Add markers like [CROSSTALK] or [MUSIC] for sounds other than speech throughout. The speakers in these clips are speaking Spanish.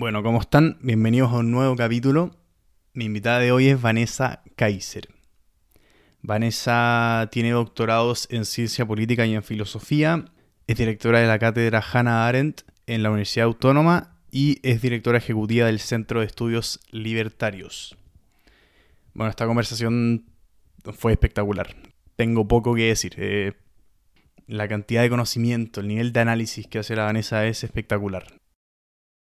Bueno, ¿cómo están? Bienvenidos a un nuevo capítulo. Mi invitada de hoy es Vanessa Kaiser. Vanessa tiene doctorados en ciencia política y en filosofía, es directora de la cátedra Hannah Arendt en la Universidad Autónoma y es directora ejecutiva del Centro de Estudios Libertarios. Bueno, esta conversación fue espectacular. Tengo poco que decir. Eh, la cantidad de conocimiento, el nivel de análisis que hace la Vanessa es espectacular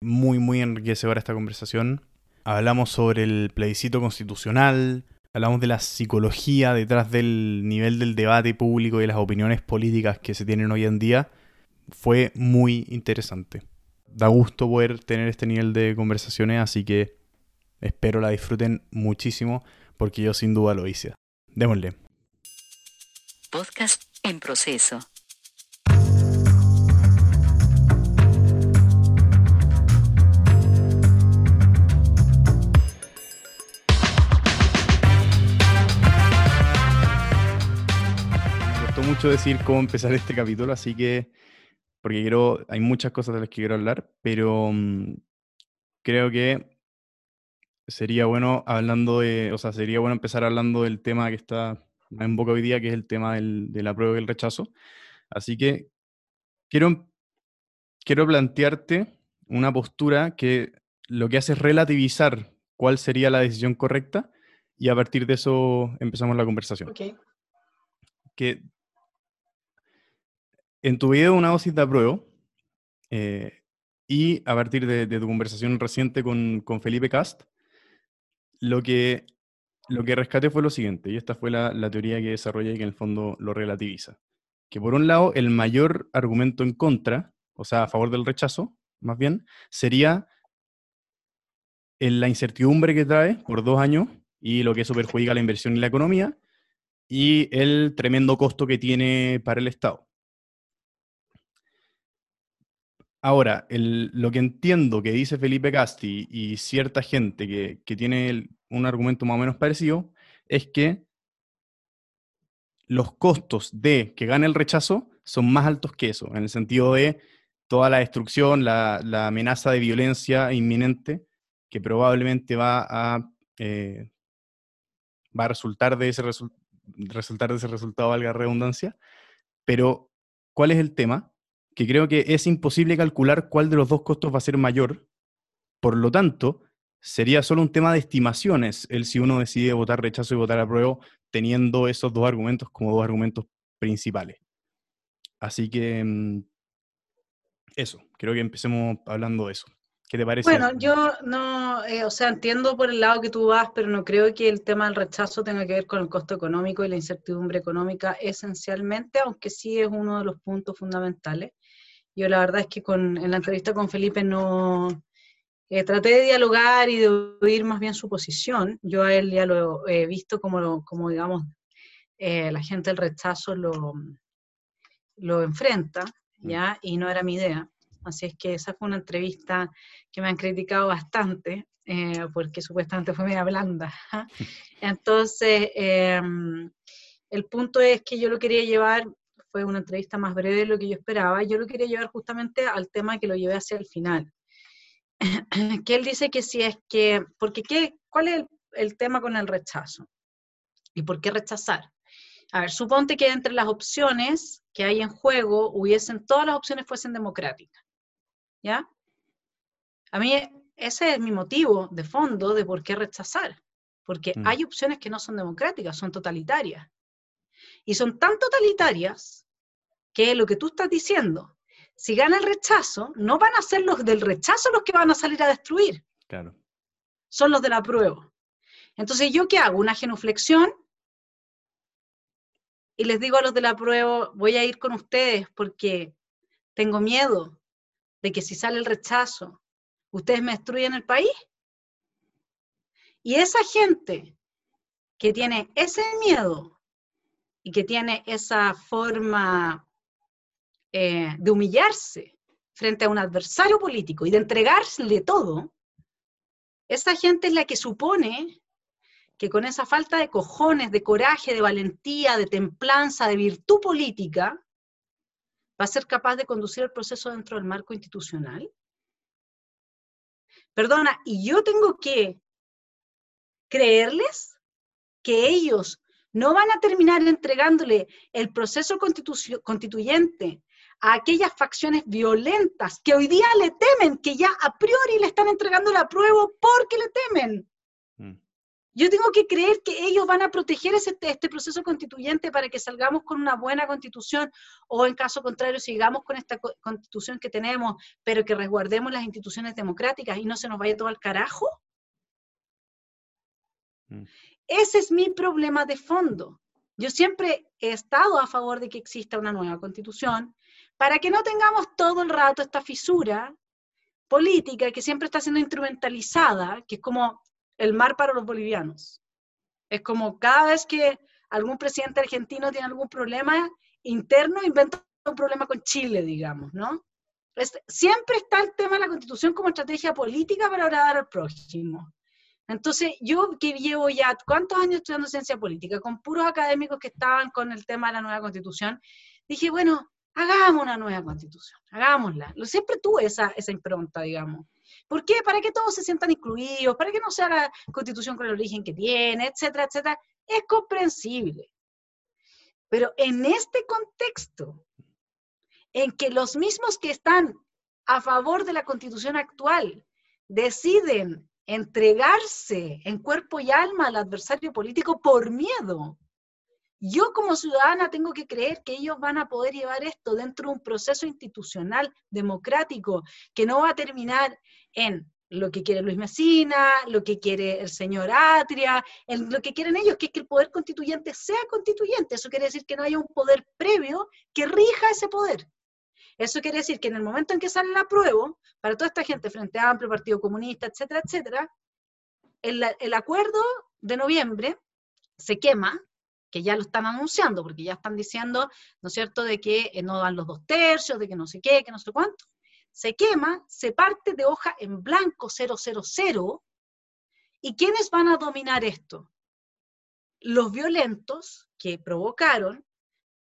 muy, muy enriquecedora esta conversación. Hablamos sobre el plebiscito constitucional, hablamos de la psicología detrás del nivel del debate público y las opiniones políticas que se tienen hoy en día. Fue muy interesante. Da gusto poder tener este nivel de conversaciones, así que espero la disfruten muchísimo porque yo sin duda lo hice. Démosle. Podcast en proceso. Mucho decir cómo empezar este capítulo, así que, porque quiero, hay muchas cosas de las que quiero hablar, pero mm, creo que sería bueno hablando de, o sea, sería bueno empezar hablando del tema que está en boca hoy día, que es el tema del, de la prueba y el rechazo. Así que quiero, quiero plantearte una postura que lo que hace es relativizar cuál sería la decisión correcta y a partir de eso empezamos la conversación. Okay. Que en tu video Una dosis de apruebo, eh, y a partir de, tu conversación reciente con, Felipe Cast, lo que, lo que rescaté fue lo siguiente, y esta fue la, teoría que desarrollé y que en el fondo lo relativiza. Que por un lado, el mayor argumento en contra, o sea, a favor del rechazo, más bien, sería en la incertidumbre que trae por dos años y lo que eso perjudica la inversión y la economía, y el tremendo costo que tiene para el Estado. Ahora, lo que entiendo que dice Felipe Casti y cierta gente que, tiene un argumento más o menos parecido es que los costos de que gane el rechazo son más altos que eso, en el sentido de toda la destrucción, la, amenaza de violencia inminente que probablemente va a, eh, va a resultar, de ese resultar de ese resultado, valga redundancia. Pero, ¿cuál es el tema? Que creo que es imposible calcular cuál de los dos costos va a ser mayor. Por lo tanto, sería solo un tema de estimaciones el si uno decide votar rechazo y votar apruebo teniendo esos dos argumentos como dos argumentos principales. Así que mm, eso, creo que empecemos hablando de eso. ¿Qué te parece? Bueno, yo no, eh, o sea, entiendo por el lado que tú vas, pero no creo que el tema del rechazo tenga que ver con el costo económico y la incertidumbre económica esencialmente, aunque sí es uno de los puntos fundamentales. Yo la verdad es que con, en la entrevista con Felipe no eh, traté de dialogar y de oír más bien su posición. Yo a él ya lo he visto como, como digamos, eh, la gente del rechazo lo, lo enfrenta, mm. ¿ya? Y no era mi idea. Así es que esa fue una entrevista que me han criticado bastante, eh, porque supuestamente fue media blanda. [LAUGHS] Entonces, em, el punto es que yo lo quería llevar fue una entrevista más breve de lo que yo esperaba. Yo lo quería llevar justamente al tema que lo llevé hacia el final. [CLEARS THROAT] que él dice que si es que, porque qué, ¿cuál es el, tema con el rechazo? ¿Y por qué rechazar? A ver, suponte que entre las opciones que hay en juego hubiesen, todas las opciones fuesen democráticas. ¿Ya? A mí ese es mi motivo de fondo de por qué rechazar. Porque mm. hay opciones que no son democráticas, son totalitarias. Y son tan totalitarias que lo que tú estás diciendo, si gana el rechazo, no van a ser los del rechazo los que van a salir a destruir. Claro. Son los de la prueba. Entonces, ¿yo qué hago? Una genuflexión y les digo a los de la prueba, voy a ir con ustedes porque tengo miedo de que si sale el rechazo, ustedes me destruyen el país. Y esa gente que tiene ese miedo y que tiene esa forma eh, de humillarse frente a un adversario político y de entregarle todo, esa gente es la que supone que con esa falta de cojones, de coraje, de valentía, de templanza, de virtud política, va a ser capaz de conducir el proceso dentro del marco institucional. Perdona, y yo tengo que creerles que ellos no van a terminar entregándole el proceso constituyente a aquellas facciones violentas que hoy día le temen, que ya a priori le están entregando la prueba porque le temen. Yo tengo que creer que ellos van a proteger ese, este proceso constituyente para que salgamos con una buena constitución o en caso contrario sigamos con esta constitución que tenemos, pero que resguardemos las instituciones democráticas y no se nos vaya todo al carajo. Mm. Ese es mi problema de fondo. Yo siempre he estado a favor de que exista una nueva constitución para que no tengamos todo el rato esta fisura política que siempre está siendo instrumentalizada, que es como el mar para los bolivianos. Es como cada vez que algún presidente argentino tiene algún problema interno, inventa un problema con Chile, digamos, ¿no? siempre está el tema de la constitución como estrategia política para agradar al prójimo. Entonces, yo que llevo ya, ¿cuántos años estudiando ciencia política? Con puros académicos que estaban con el tema de la nueva constitución, dije, bueno, hagamos una nueva constitución, hagámosla. Siempre tuve esa, esa impronta, digamos. ¿Por qué? Para que todos se sientan incluidos, para que no sea la constitución con el origen que tiene, etcétera, etcétera. Es comprensible. Pero en este contexto, en que los mismos que están a favor de la constitución actual deciden entregarse en cuerpo y alma al adversario político por miedo, yo como ciudadana tengo que creer que ellos van a poder llevar esto dentro de un proceso institucional democrático que no va a terminar en lo que quiere Luis Mesina, lo que quiere el señor Atria, lo que quieren ellos, que es que el poder constituyente sea constituyente. Eso quiere decir que no haya un poder previo que rija ese poder. Eso quiere decir que en el momento en que sale la prueba, para toda esta gente, Frente Amplio, Partido Comunista, etcétera, etcétera, el acuerdo de noviembre se quema que ya lo están anunciando, porque ya están diciendo, ¿no es cierto?, de que eh, no dan los dos tercios, de que no sé qué, que no sé cuánto. Se quema, se parte de hoja en blanco 000, ¿y quiénes van a dominar esto? Los violentos que provocaron,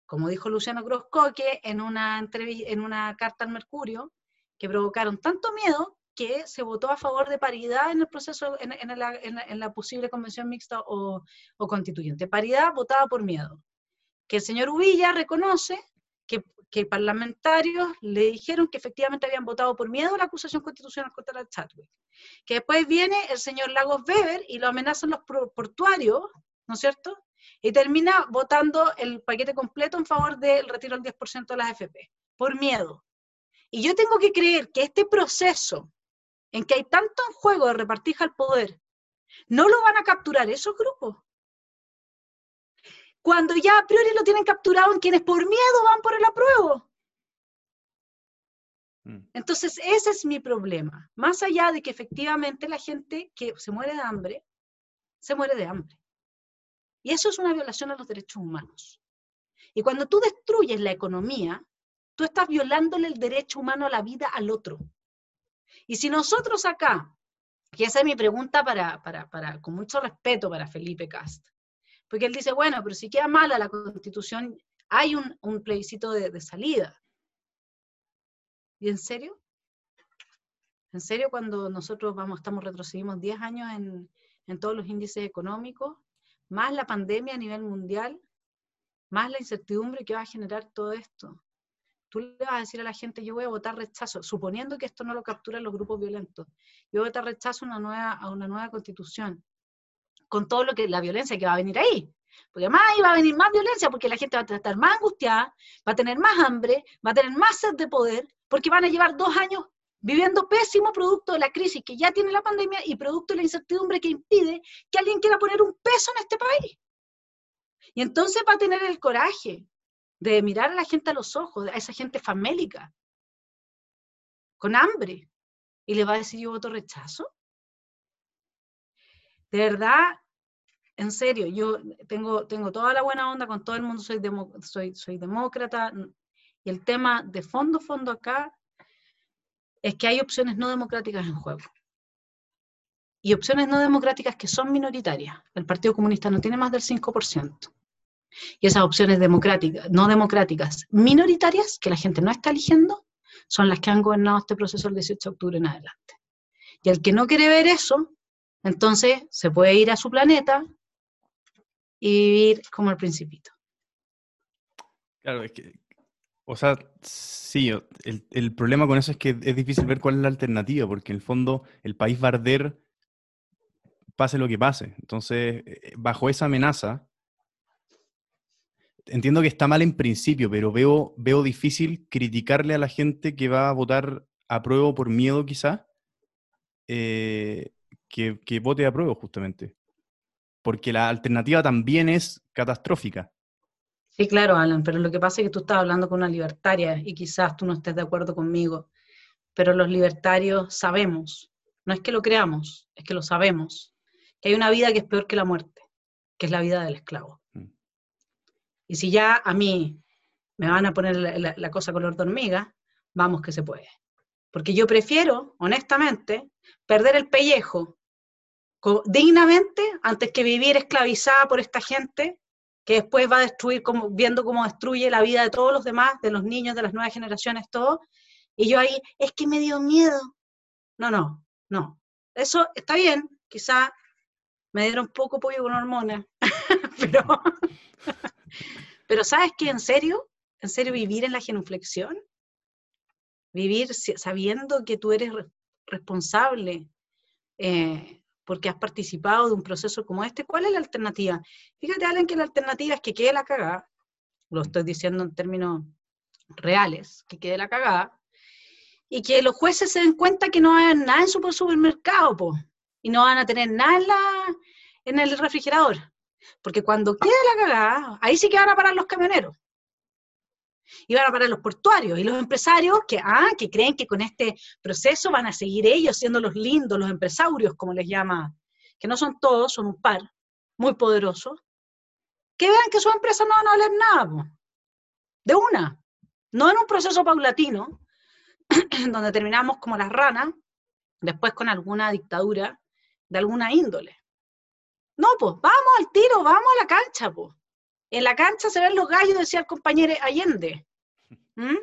como dijo Luciano Groscoque en una, en una carta al Mercurio, que provocaron tanto miedo que se votó a favor de paridad en el proceso, en, la, posible convención mixta o, constituyente. Paridad votada por miedo. Que el señor Uvilla reconoce que, parlamentarios le dijeron que efectivamente habían votado por miedo a la acusación constitucional contra la Chadwick. Que después viene el señor Lagos Weber y lo amenazan los portuarios, ¿no es cierto? Y termina votando el paquete completo en favor del retiro del 10% de las FP, por miedo. Y yo tengo que creer que este proceso en que hay tanto en juego de repartir al poder, no lo van a capturar esos grupos. Cuando ya a priori lo tienen capturado en quienes por miedo van por el apruebo. Mm. Entonces, ese es mi problema. Más allá de que efectivamente la gente que se muere de hambre, se muere de hambre. Y eso es una violación a los derechos humanos. Y cuando tú destruyes la economía, tú estás violándole el derecho humano a la vida al otro. Y si nosotros acá, que esa es mi pregunta para, para, con mucho respeto para Felipe Cast, porque él dice, bueno, pero si queda mala la constitución, hay un, un plebiscito de, salida. ¿Y en serio? ¿En serio cuando nosotros vamos, estamos retrocedimos 10 años en, en todos los índices económicos, más la pandemia a nivel mundial, más la incertidumbre que va a generar todo esto? Tú le vas a decir a la gente, yo voy a votar rechazo, suponiendo que esto no lo capturan los grupos violentos, yo voy a votar rechazo a una nueva, a una nueva constitución, con todo lo que la violencia que va a venir ahí. Porque más ahí va a venir más violencia, porque la gente va a estar más angustiada, va a tener más hambre, va a tener más sed de poder, porque van a llevar dos años viviendo pésimo producto de la crisis que ya tiene la pandemia y producto de la incertidumbre que impide que alguien quiera poner un peso en este país. Y entonces va a tener el coraje de mirar a la gente a los ojos, a esa gente famélica, con hambre, y le va a decir yo voto rechazo. De verdad, en serio, yo tengo, tengo toda la buena onda con todo el mundo, soy, soy, soy demócrata, y el tema de fondo, fondo acá, es que hay opciones no democráticas en juego. Y opciones no democráticas que son minoritarias. El Partido Comunista no tiene más del 5%. Y esas opciones democráticas, no democráticas, minoritarias, que la gente no está eligiendo, son las que han gobernado este proceso el 18 de octubre en adelante. Y el que no quiere ver eso, entonces se puede ir a su planeta y vivir como el principito. Claro, es que, o sea, sí, el, problema con eso es que es difícil ver cuál es la alternativa, porque en el fondo el país va a arder pase lo que pase. Entonces, eh, bajo esa amenaza, entiendo que está mal en principio, pero veo, veo difícil criticarle a la gente que va a votar a prueba por miedo quizá, eh, que, que vote a prueba justamente. Porque la alternativa también es catastrófica. Sí, claro, Alan, pero lo que pasa es que tú estás hablando con una libertaria y quizás tú no estés de acuerdo conmigo, pero los libertarios sabemos, no es que lo creamos, es que lo sabemos, que hay una vida que es peor que la muerte, que es la vida del esclavo. Y si ya a mí me van a poner la, cosa color de hormiga, vamos que se puede. Porque yo prefiero, honestamente, perder el pellejo dignamente antes que vivir esclavizada por esta gente que después va a destruir, viendo cómo destruye la vida de todos los demás, de los niños, de las nuevas generaciones, todo. Y yo ahí, es que me dio miedo. No, no, no. Eso está bien, quizá me dieron poco pollo con hormonas, [LAUGHS] pero, [LAUGHS] pero ¿sabes qué? En serio, en serio, vivir en la genuflexión, vivir sabiendo que tú eres responsable, eh, porque has participado de un proceso como este, ¿cuál es la alternativa? Fíjate, Alan, que la alternativa es que quede la cagada, lo estoy diciendo en términos reales, que quede la cagada, y que los jueces se den cuenta que no hay nada en su supermercado, po, y no van a tener nada en, el refrigerador. Porque cuando quede la cagada, ahí sí que van a parar los camioneros. Y van a parar los portuarios y los empresarios que, ah, que creen que con este proceso van a seguir ellos siendo los lindos, los empresarios, como les llama, que no son todos, son un par, muy poderosos, que vean que sus empresas no van a valer nada, de una, no en un proceso paulatino, [CLEARS THROAT] donde terminamos como las ranas, después con alguna dictadura de alguna índole. No, pues vamos al tiro, vamos a la cancha, pues. En la cancha se ven los gallos, decía el compañero Allende. [LAUGHS] ¿Mm?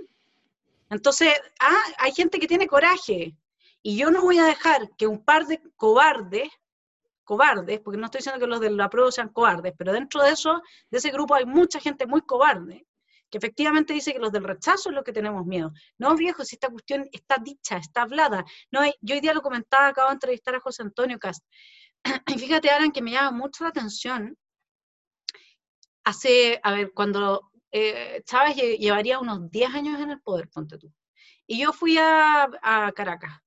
Entonces, ah, hay gente que tiene coraje. Y yo no voy a dejar que un par de cobardes, cobardes, porque no estoy diciendo que los de la prueba sean cobardes, pero dentro de eso, de ese grupo hay mucha gente muy cobarde, que efectivamente dice que los del rechazo es lo que tenemos miedo. No, viejo, si esta cuestión está dicha, está hablada. No, yo hoy día lo comentaba, acabo de entrevistar a José Antonio Cast. Y [CLEARS THROAT] fíjate, Alan, que me llama mucho la atención hace, a ver, cuando eh, Chávez llevaría unos 10 años en el poder, ponte tú. Y yo fui a, Caracas.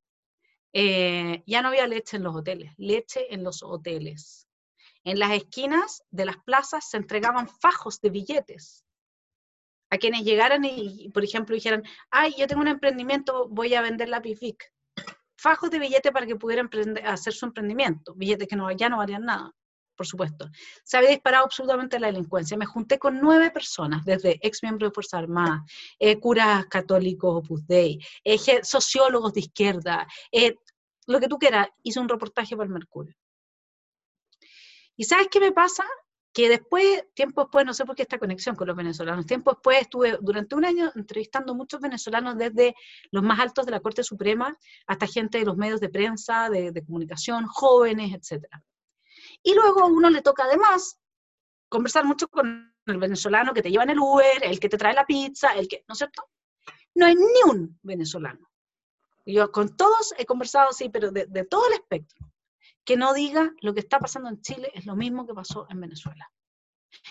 Eh, ya no había leche en los hoteles, leche en los hoteles. En las esquinas de las plazas se entregaban fajos de billetes a quienes llegaran y, por ejemplo, dijeran, ay, yo tengo un emprendimiento, voy a vender la PIFIC. Fajos de billetes para que pudieran hacer su emprendimiento, billetes que no, ya no valían nada por supuesto. Se había disparado absolutamente la delincuencia. Me junté con nueve personas, desde ex miembros de Fuerza Armada, eh, curas católicos Opus Dei, eh, sociólogos de izquierda, eh, lo que tú quieras. Hice un reportaje para el Mercurio. ¿Y sabes qué me pasa? Que después, tiempo después, no sé por qué esta conexión con los venezolanos, tiempo después estuve durante un año entrevistando muchos venezolanos desde los más altos de la Corte Suprema hasta gente de los medios de prensa, de, de comunicación, jóvenes, etcétera. Y luego a uno le toca además conversar mucho con el venezolano que te lleva en el Uber, el que te trae la pizza, el que, ¿no es cierto? No hay ni un venezolano. Yo con todos he conversado, sí, pero de, de todo el espectro, que no diga lo que está pasando en Chile es lo mismo que pasó en Venezuela.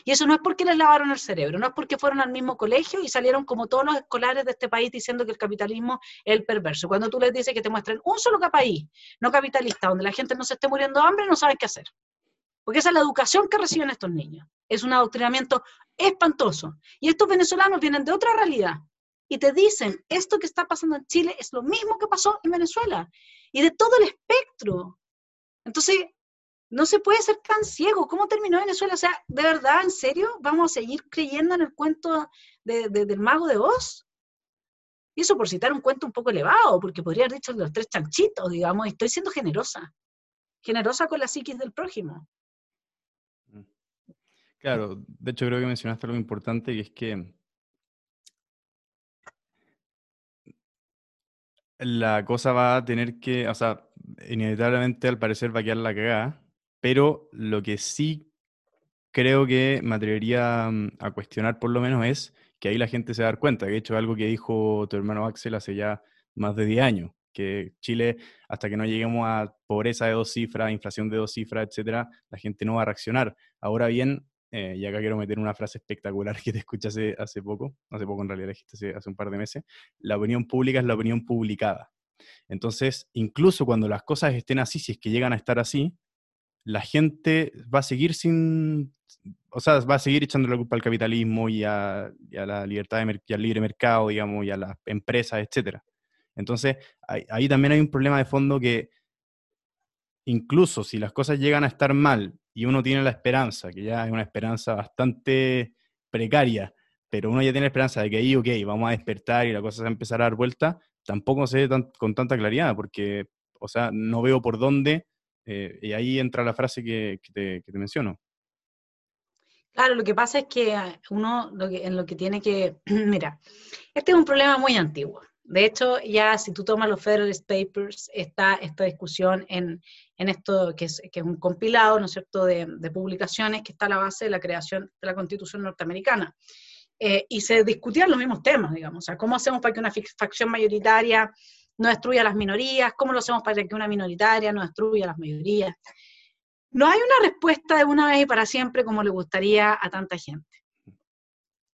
Y eso no es porque les lavaron el cerebro, no es porque fueron al mismo colegio y salieron como todos los escolares de este país diciendo que el capitalismo es el perverso. Cuando tú les dices que te muestren un solo país no capitalista, donde la gente no se esté muriendo de hambre, no saben qué hacer. Porque esa es la educación que reciben estos niños. Es un adoctrinamiento espantoso. Y estos venezolanos vienen de otra realidad y te dicen, esto que está pasando en Chile es lo mismo que pasó en Venezuela. Y de todo el espectro. Entonces, no se puede ser tan ciego. ¿Cómo terminó Venezuela? O sea, ¿de verdad, en serio? ¿Vamos a seguir creyendo en el cuento del mago de Oz? Y eso por citar un cuento un poco elevado, porque podría haber dicho los tres chanchitos, digamos, y estoy siendo generosa. Generosa con la psiquis del prójimo. Claro, de hecho creo que mencionaste algo importante y es que la cosa va a tener que, o sea, inevitablemente al parecer va a quedar la cagada, pero lo que sí creo que me atrevería mm, a cuestionar por lo menos es que ahí la gente se va a dar cuenta, que de hecho algo que dijo tu hermano Axel hace ya más de 10 años, que Chile, hasta que no lleguemos a pobreza de dos cifras, inflación de dos cifras, etcétera, la gente no va a reaccionar. Ahora bien, eh, y acá quiero meter una frase espectacular [LAUGHS] que te escuché hace, hace poco, hace poco en realidad, hace, hace un par de meses, la opinión pública es la opinión publicada. Entonces, incluso cuando las cosas estén así, si es que llegan a estar así, la gente va a seguir sin, o sea, va a seguir echando la culpa al capitalismo y a, la libertad de al libre mercado, digamos, y a las empresas, etcétera. Entonces, ahí, también hay un problema de fondo que incluso si las cosas llegan a estar mal y uno tiene la esperanza, que ya es una esperanza bastante precaria, pero uno ya tiene la esperanza de que ahí, ok, vamos a despertar y la cosa se va a empezar a dar vuelta, tampoco se ve con tanta claridad, porque, o sea, no veo por dónde, eh, y ahí entra la frase que, te, menciono. Claro, lo que pasa es que uno en lo que tiene que, [CLEARS THROAT] mira, este es un problema muy antiguo. De hecho, ya si tú tomas los Federalist Papers, está esta discusión en, esto que es, que es, un compilado, ¿no es cierto?, de, publicaciones que está a la base de la creación de la Constitución norteamericana. Eh, y se discutían los mismos temas, digamos, o sea, ¿cómo hacemos para que una facción mayoritaria no destruya a las minorías? ¿Cómo lo hacemos para que una minoritaria no destruya a las mayorías? No hay una respuesta de una vez y para siempre como le gustaría a tanta gente.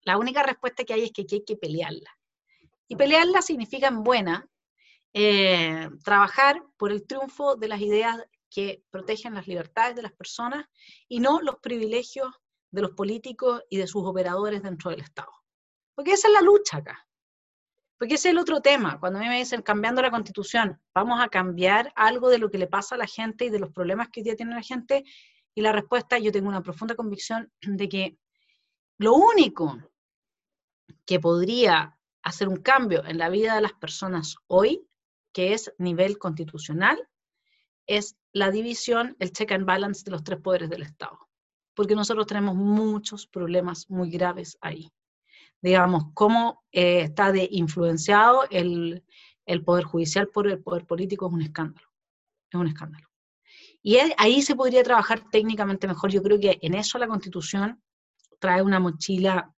La única respuesta que hay es que hay que pelearla. Y pelearla significa en buena eh, trabajar por el triunfo de las ideas que protegen las libertades de las personas y no los privilegios de los políticos y de sus operadores dentro del Estado. Porque esa es la lucha acá. Porque ese es el otro tema. Cuando a mí me dicen cambiando la constitución, vamos a cambiar algo de lo que le pasa a la gente y de los problemas que hoy día tiene la gente. Y la respuesta, yo tengo una profunda convicción de que lo único que podría hacer un cambio en la vida de las personas hoy, que es nivel constitucional, es la división, el check and balance de los tres poderes del Estado. Porque nosotros tenemos muchos problemas muy graves ahí. Digamos, cómo eh, está de influenciado el, el poder judicial por el poder político es un escándalo. Es un escándalo. Y ahí se podría trabajar técnicamente mejor. Yo creo que en eso la Constitución trae una mochila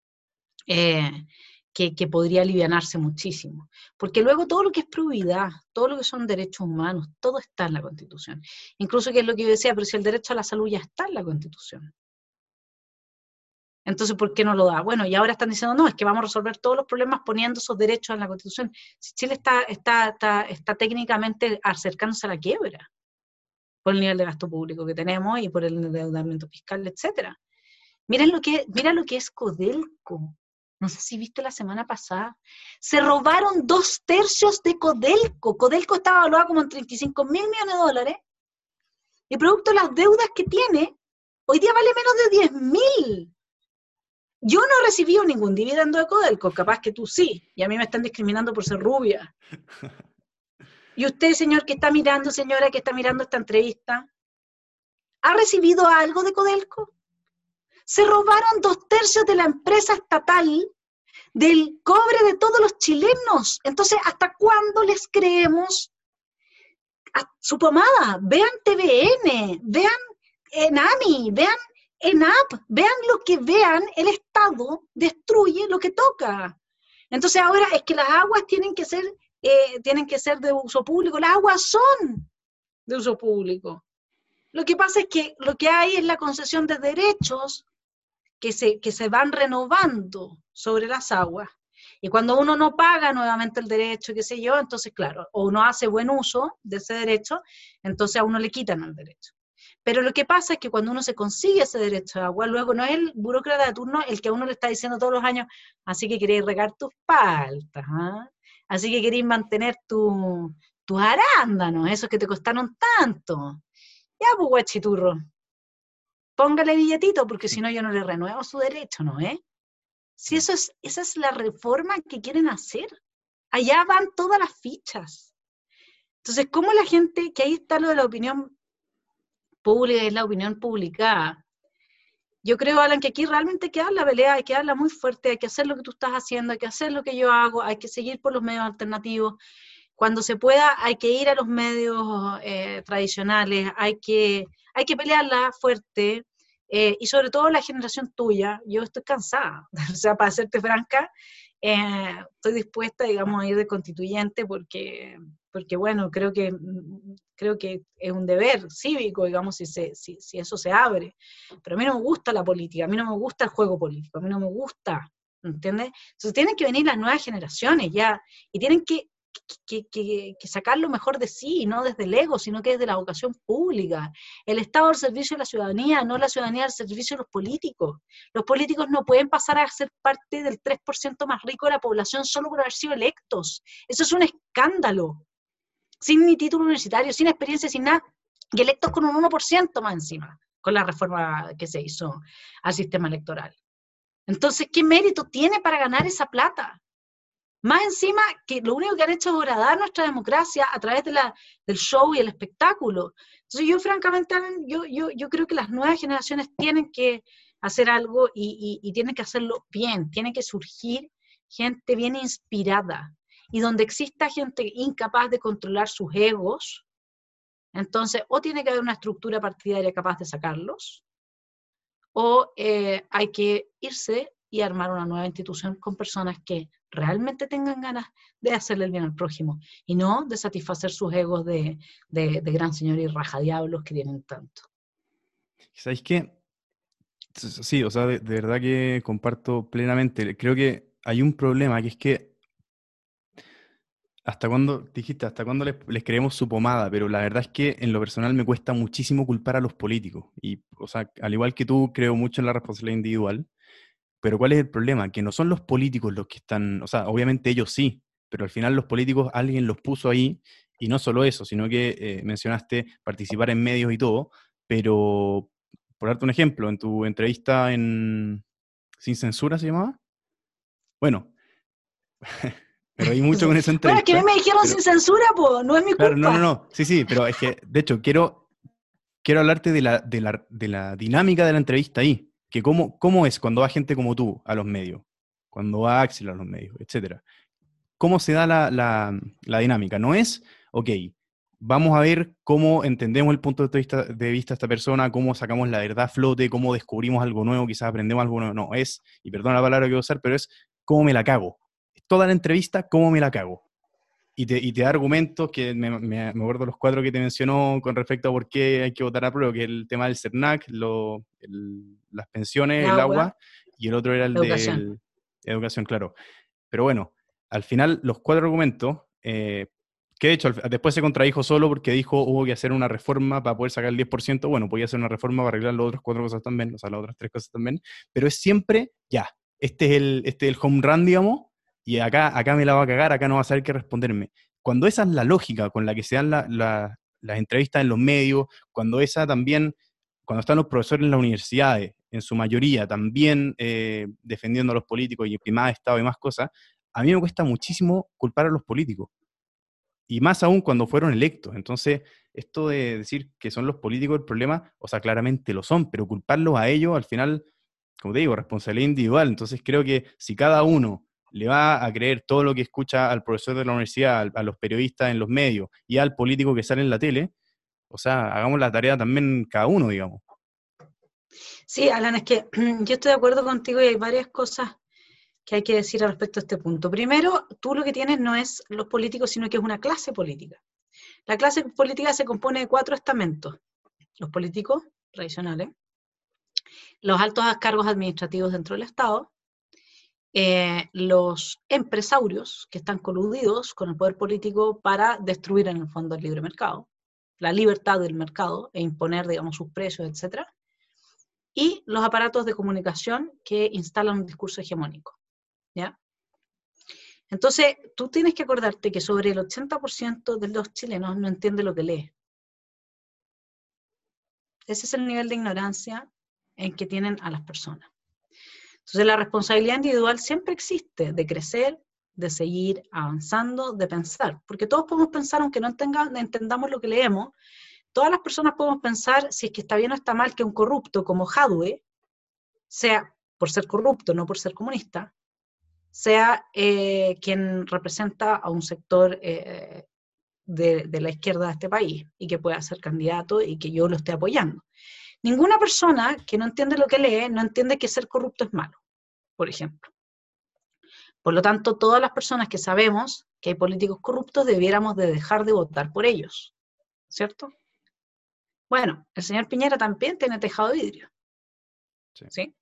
eh, que, podría alivianarse muchísimo. Porque luego todo lo que es probidad, todo lo que son derechos humanos, todo está en la Constitución. Incluso que es lo que yo decía, pero si el derecho a la salud ya está en la Constitución. Entonces, ¿por qué no lo da? Bueno, y ahora están diciendo, no, es que vamos a resolver todos los problemas poniendo esos derechos en la Constitución. Chile está, está, está, está técnicamente acercándose a la quiebra por el nivel de gasto público que tenemos y por el endeudamiento fiscal, etcétera. Miren lo que, mira lo que es Codelco no sé si viste la semana pasada, se robaron dos tercios de Codelco. Codelco estaba evaluado como en 35 mil millones de dólares y producto de las deudas que tiene, hoy día vale menos de 10 mil. Yo no he recibido ningún dividendo de Codelco, capaz que tú sí, y a mí me están discriminando por ser rubia. [LAUGHS] Y usted, señor, que está mirando, señora, que está mirando esta entrevista, ¿ha recibido algo de Codelco? Se robaron dos tercios de la empresa estatal del cobre de todos los chilenos. Entonces, ¿hasta cuándo les creemos su pomada? Vean TVN, vean ENAMI, vean ENAP, vean lo que vean, el Estado destruye lo que toca. Entonces ahora es que las aguas tienen que ser, eh, tienen que ser de uso público, las aguas son de uso público. Lo que pasa es que lo que hay es la concesión de derechos que se, que se van renovando sobre las aguas. Y cuando uno no paga nuevamente el derecho, qué sé yo, entonces, claro, o uno hace buen uso de ese derecho, entonces a uno le quitan el derecho. Pero lo que pasa es que cuando uno se consigue ese derecho de agua, luego no es el burócrata de turno el que a uno le está diciendo todos los años, así que queréis regar tus paltas, ¿ah? así que queréis mantener tu, tus arándanos, esos que te costaron tanto. Ya, pues guachiturro, póngale billetito, porque si no yo no le renuevo su derecho, ¿no? Eh? Si eso es, esa es la reforma que quieren hacer, allá van todas las fichas. Entonces, ¿cómo la gente, que ahí está lo de la opinión pública, es la opinión publicada? Yo creo, Alan, que aquí realmente hay que dar la pelea, hay que darla muy fuerte, hay que hacer lo que tú estás haciendo, hay que hacer lo que yo hago, hay que seguir por los medios alternativos. Cuando se pueda hay que ir a los medios eh, tradicionales, hay que, hay que pelearla fuerte, eh, y sobre todo la generación tuya, yo estoy cansada, [LAUGHS] o sea, para serte franca, eh, estoy dispuesta, digamos, a ir de constituyente porque, porque bueno, creo que, creo que es un deber cívico, digamos, si, se, si, si eso se abre. Pero a mí no me gusta la política, a mí no me gusta el juego político, a mí no me gusta, ¿entiendes? Entonces tienen que venir las nuevas generaciones ya, y tienen que que, sacar lo mejor de sí, no desde el ego, sino que desde la vocación pública. El Estado al servicio de la ciudadanía, no la ciudadanía al servicio de los políticos. Los políticos no pueden pasar a ser parte del 3% más rico de la población solo por haber sido electos. Eso es un escándalo. Sin ni título universitario, sin experiencia, sin nada. Y electos con un 1% más encima, con la reforma que se hizo al sistema electoral. Entonces, ¿qué mérito tiene para ganar esa plata? Más encima que lo único que han hecho es horadar nuestra democracia a través de la, del show y el espectáculo. Entonces yo francamente, yo, yo, yo creo que las nuevas generaciones tienen que hacer algo y, y, tienen que hacerlo bien, tiene que surgir gente bien inspirada y donde exista gente incapaz de controlar sus egos, entonces o tiene que haber una estructura partidaria capaz de sacarlos, o eh, hay que irse y armar una nueva institución con personas que realmente tengan ganas de hacerle el bien al prójimo y no de satisfacer sus egos de, de, gran señor y rajadiablos que tienen tanto. ¿Sabéis qué? Sí, o sea, de, verdad que comparto plenamente. Creo que hay un problema que es que hasta cuando, dijiste, hasta cuando les, les, creemos su pomada, pero la verdad es que en lo personal me cuesta muchísimo culpar a los políticos. Y, o sea, al igual que tú, creo mucho en la responsabilidad individual. Pero ¿cuál es el problema? Que no son los políticos los que están, o sea, obviamente ellos sí, pero al final los políticos alguien los puso ahí y no solo eso, sino que eh, mencionaste participar en medios y todo, pero por darte un ejemplo, en tu entrevista en Sin Censura se llamaba. Bueno, [LAUGHS] pero hay mucho con esa [LAUGHS] entrevista. Bueno, que me dijeron sin censura, pues, no es mi culpa. no, no, no, sí, sí, pero es que, de hecho, quiero, quiero hablarte de la, de la, de la dinámica de la entrevista ahí que cómo, cómo es cuando va gente como tú a los medios, cuando va Axel a los medios, etcétera. ¿Cómo se da la, la, dinámica? No es, ok, vamos a ver cómo entendemos el punto de vista, de vista esta persona, cómo sacamos la verdad flote, cómo descubrimos algo nuevo, quizás aprendemos algo nuevo. No, es, y perdona la palabra que voy a usar, pero es cómo me la cago. Toda la entrevista, cómo me la cago y te, y te da argumentos que me, me, acuerdo los cuatro que te mencionó con respecto a por qué hay que votar a prueba, que el tema del CERNAC, lo, las pensiones, el agua, y el otro era el de educación, claro. Pero bueno, al final los cuatro argumentos, eh, que de hecho después se contradijo solo porque dijo hubo que hacer una reforma para poder sacar el 10%, bueno, podía hacer una reforma para arreglar las otras cuatro cosas también, o sea, las otras tres cosas también, pero es siempre, ya, este es el, este es el home run, digamos, y acá, acá me la va a cagar, acá no va a saber qué responderme. Cuando esa es la lógica con la que se dan las entrevistas en los medios, cuando esa también, cuando están los profesores en las universidades, en su mayoría, también eh, defendiendo a los políticos y más Estado y más cosas, a mí me cuesta muchísimo culpar a los políticos. Y más aún cuando fueron electos. Entonces, esto de decir que son los políticos el problema, o sea, claramente lo son, pero culparlos a ellos, al final, como te digo, responsabilidad individual. Entonces, creo que si cada uno le va a creer todo lo que escucha al profesor de la universidad, a los periodistas en los medios y al político que sale en la tele, o sea, hagamos la tarea también cada uno, digamos. Sí, Alan, es que [CLEARS THROAT] yo estoy de acuerdo contigo y hay varias cosas que hay que decir al respecto a este punto. Primero, tú lo que tienes no es los políticos, sino que es una clase política. La clase política se compone de cuatro estamentos. Los políticos tradicionales, los altos cargos administrativos dentro del Estado, eh, los empresarios que están coludidos con el poder político para destruir en el fondo el libre mercado, la libertad del mercado e imponer, digamos, sus precios, etc. Y los aparatos de comunicación que instalan un discurso hegemónico. ¿ya? Entonces, tú tienes que acordarte que sobre el 80% de los chilenos no entiende lo que lee. Ese es el nivel de ignorancia en que tienen a las personas. Entonces la responsabilidad individual siempre existe de crecer, de seguir avanzando, de pensar, porque todos podemos pensar, aunque no entendamos lo que leemos, todas las personas podemos pensar si es que está bien o está mal que un corrupto como Hadwe, sea por ser corrupto, no por ser comunista, sea eh, quien representa a un sector eh, de, la izquierda de este país y que pueda ser candidato y que yo lo esté apoyando. Ninguna persona que no entiende lo que lee no entiende que ser corrupto es malo, por ejemplo. Por lo tanto, todas las personas que sabemos que hay políticos corruptos debiéramos de dejar de votar por ellos, ¿cierto? Bueno, el señor Piñera también tiene tejado de vidrio. Sí.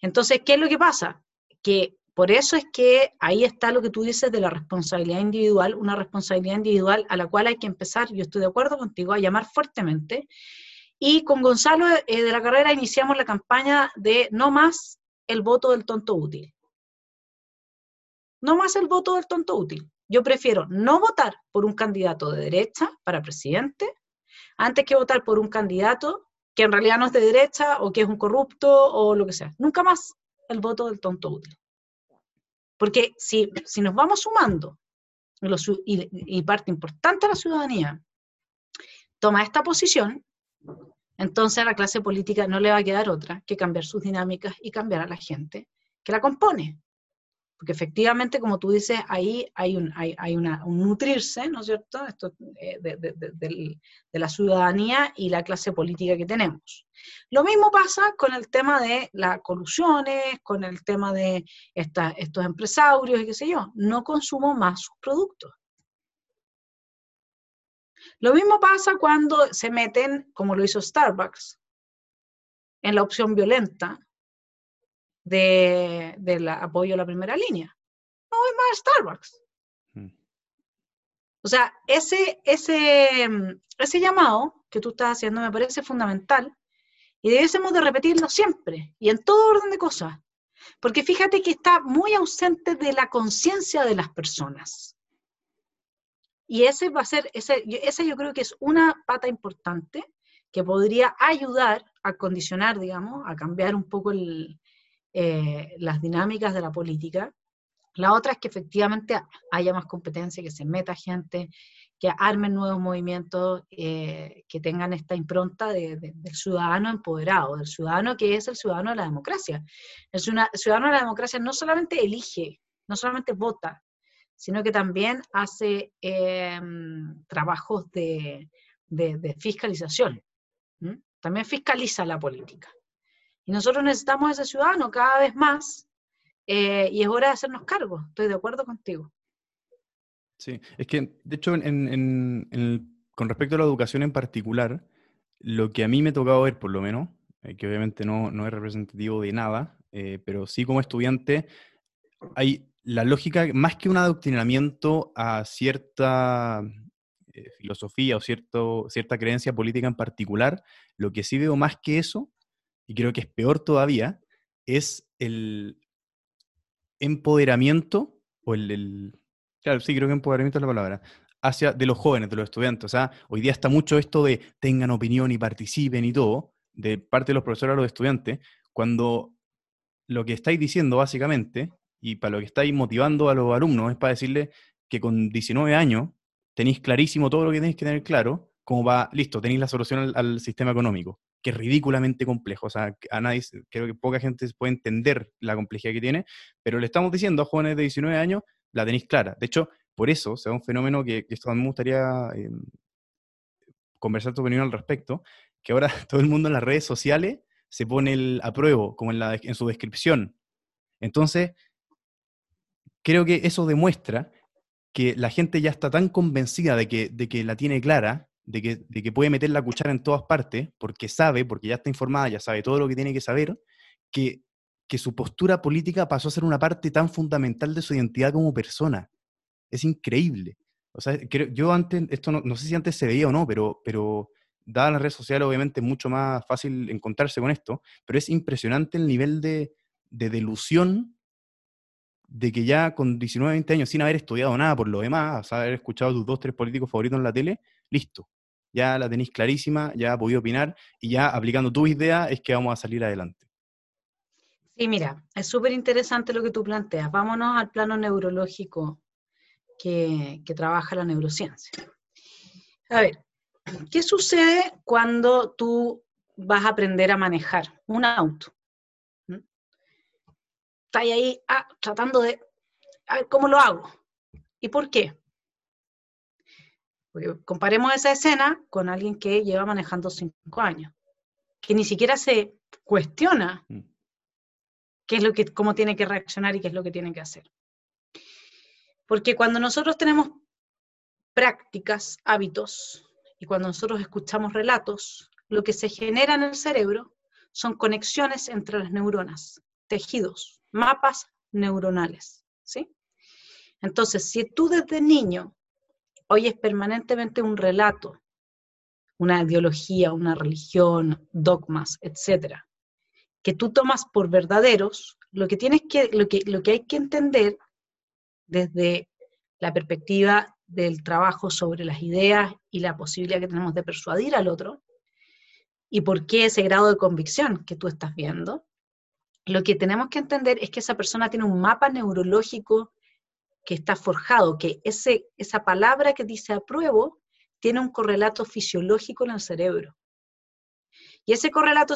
Entonces, ¿qué es lo que pasa? Que por eso es que ahí está lo que tú dices de la responsabilidad individual, una responsabilidad individual a la cual hay que empezar, yo estoy de acuerdo contigo, a llamar fuertemente. Y con Gonzalo eh, de la Carrera iniciamos la campaña de no más el voto del tonto útil. No más el voto del tonto útil. Yo prefiero no votar por un candidato de derecha para presidente antes que votar por un candidato que en realidad no es de derecha o que es un corrupto o lo que sea. Nunca más el voto del tonto útil. Porque si, si nos vamos sumando y, y parte importante de la ciudadanía toma esta posición, entonces a la clase política no le va a quedar otra que cambiar sus dinámicas y cambiar a la gente que la compone porque efectivamente, como tú dices, ahí hay un, una, un nutrirse, ¿no es cierto?, Esto, eh, de, la ciudadanía y la clase política que tenemos. Lo mismo pasa con el tema de las colusiones, con el tema de estos empresarios y qué sé yo, no consumo más sus productos. Lo mismo pasa cuando se meten, como lo hizo Starbucks, en la opción violenta, de, del apoyo a la primera línea. No voy más Starbucks. Mm. O sea, ese, ese, ese llamado que tú estás haciendo me parece fundamental y debiésemos de repetirlo siempre y en todo orden de cosas. Porque fíjate que está muy ausente de la conciencia de las personas. Y ese va a ser, ese, ese yo creo que es una pata importante que podría ayudar a condicionar, digamos, a cambiar un poco eh, las dinámicas de la política. La otra es que efectivamente haya más competencia, que se meta gente, que armen nuevos movimientos, eh, que tengan esta impronta del ciudadano empoderado, del ciudadano que es el ciudadano de la democracia. El ciudadano de la democracia no solamente elige, no solamente vota, sino que también hace em, trabajos de, fiscalización. También fiscaliza la política. Y nosotros necesitamos ese ciudadano cada vez más eh, y es hora de hacernos cargo. Estoy de acuerdo contigo. Sí, es que de hecho con respecto a la educación en particular, lo que a mí me ha tocado ver por lo menos, eh, que obviamente no, no, es representativo de nada, eh, pero sí como estudiante, hay la lógica, más que un adoctrinamiento a cierta filosofía o cierto, cierta creencia política en particular, lo que sí veo más que eso y creo que es peor todavía, es el empoderamiento, o el, claro, sí, creo que empoderamiento es la palabra, hacia de los jóvenes, de los estudiantes. O sea, hoy día está mucho esto de tengan opinión y participen y todo, de parte de los profesores a los estudiantes, cuando lo que estáis diciendo básicamente, y para lo que estáis motivando a los alumnos, es para decirles que con 19 años tenéis clarísimo todo lo que tenéis que tener claro, como va, listo, tenéis la solución al sistema económico que es ridículamente complejo. O sea, a nadie, creo que poca gente puede entender la complejidad que tiene, pero le estamos diciendo a jóvenes de 19 años, la tenéis clara. De hecho, por eso, o sea, un fenómeno que, esto a me gustaría eh, conversar tu opinión al respecto, que ahora [LAUGHS] todo el mundo en las redes sociales se pone el apruebo, como en, la, en su descripción. Entonces, creo que eso demuestra que la gente ya está tan convencida de que, de que la tiene clara, de que, puede meter la cuchara en todas partes, porque sabe, porque ya está informada, ya sabe todo lo que tiene que saber, que, que su postura política pasó a ser una parte tan fundamental de su identidad como persona. Es increíble. O sea, yo antes, esto no, sé si antes se veía o no, pero, pero dadas las redes sociales, obviamente es mucho más fácil encontrarse con esto, pero es impresionante el nivel de, de delusión de que ya con 19, 20 años, sin haber estudiado nada por lo demás, haber escuchado tus dos, tres políticos favoritos en la tele, listo, ya la tenéis clarísima, ya podido opinar y ya aplicando tu idea es que vamos a salir adelante. Sí, mira, es súper interesante lo que tú planteas. Vámonos al plano neurológico que, que trabaja la neurociencia. A ver, ¿qué sucede cuando tú vas a aprender a manejar un auto? Estáis ahí ah, tratando de, a ver, ¿cómo lo hago? ¿Y por qué? comparemos esa escena con alguien que lleva manejando cinco años, que ni siquiera se cuestiona mm. qué es lo que, cómo tiene que reaccionar y qué es lo que tiene que hacer. Porque cuando nosotros tenemos prácticas, hábitos, y cuando nosotros escuchamos relatos, lo que se genera en el cerebro son conexiones entre las neuronas, tejidos, mapas neuronales, ¿sí? Entonces, si tú desde niño oyes permanentemente un relato, una ideología, una religión, dogmas, etcétera, que tú tomas por verdaderos, lo que tienes que, lo que, lo que hay que entender desde la perspectiva del trabajo sobre las ideas y la posibilidad que tenemos de persuadir al otro, y por qué ese grado de convicción que tú estás viendo, lo que tenemos que entender es que esa persona tiene un mapa neurológico que está forjado, que ese, esa palabra que dice apruebo tiene un correlato fisiológico en el cerebro. Y ese correlato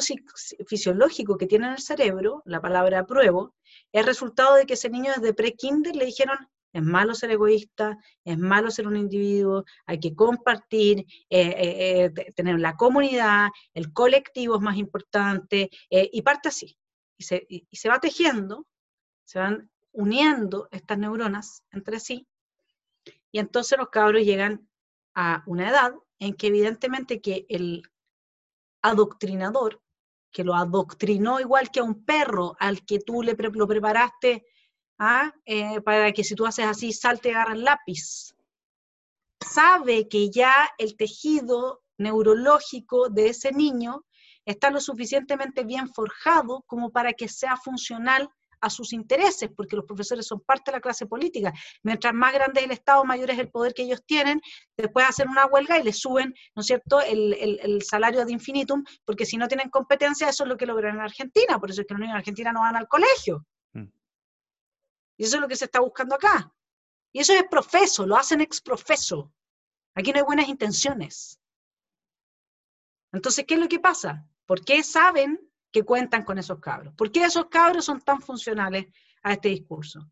fisiológico que tiene en el cerebro, la palabra apruebo, es resultado de que ese niño desde pre-kinder le dijeron, es malo ser egoísta, es malo ser un individuo, hay que compartir, eh, eh, eh, tener la comunidad, el colectivo es más importante, y parte así. Y se, y se va tejiendo, se van uniendo estas neuronas entre sí, y entonces los cabros llegan a una edad en que evidentemente que el adoctrinador, que lo adoctrinó igual que a un perro al que tú le lo preparaste ¿ah? Eh, para que si tú haces así, salte y agarra el lápiz. Sabe que ya el tejido neurológico de ese niño está lo suficientemente bien forjado como para que sea funcional a sus intereses, porque los profesores son parte de la clase política. Mientras más grande es el Estado, mayor es el poder que ellos tienen, después hacen una huelga y le suben, ¿no es cierto?, el, el, salario ad infinitum, porque si no tienen competencia, eso es lo que logran en Argentina, por eso es que los niños en Argentina no van al colegio. Y eso es lo que se está buscando acá. Y eso es profeso, lo hacen ex profeso. Aquí no hay buenas intenciones. Entonces, ¿qué es lo que pasa? ¿Por qué saben que cuentan con esos cabros? ¿Por qué esos cabros son tan funcionales a este discurso?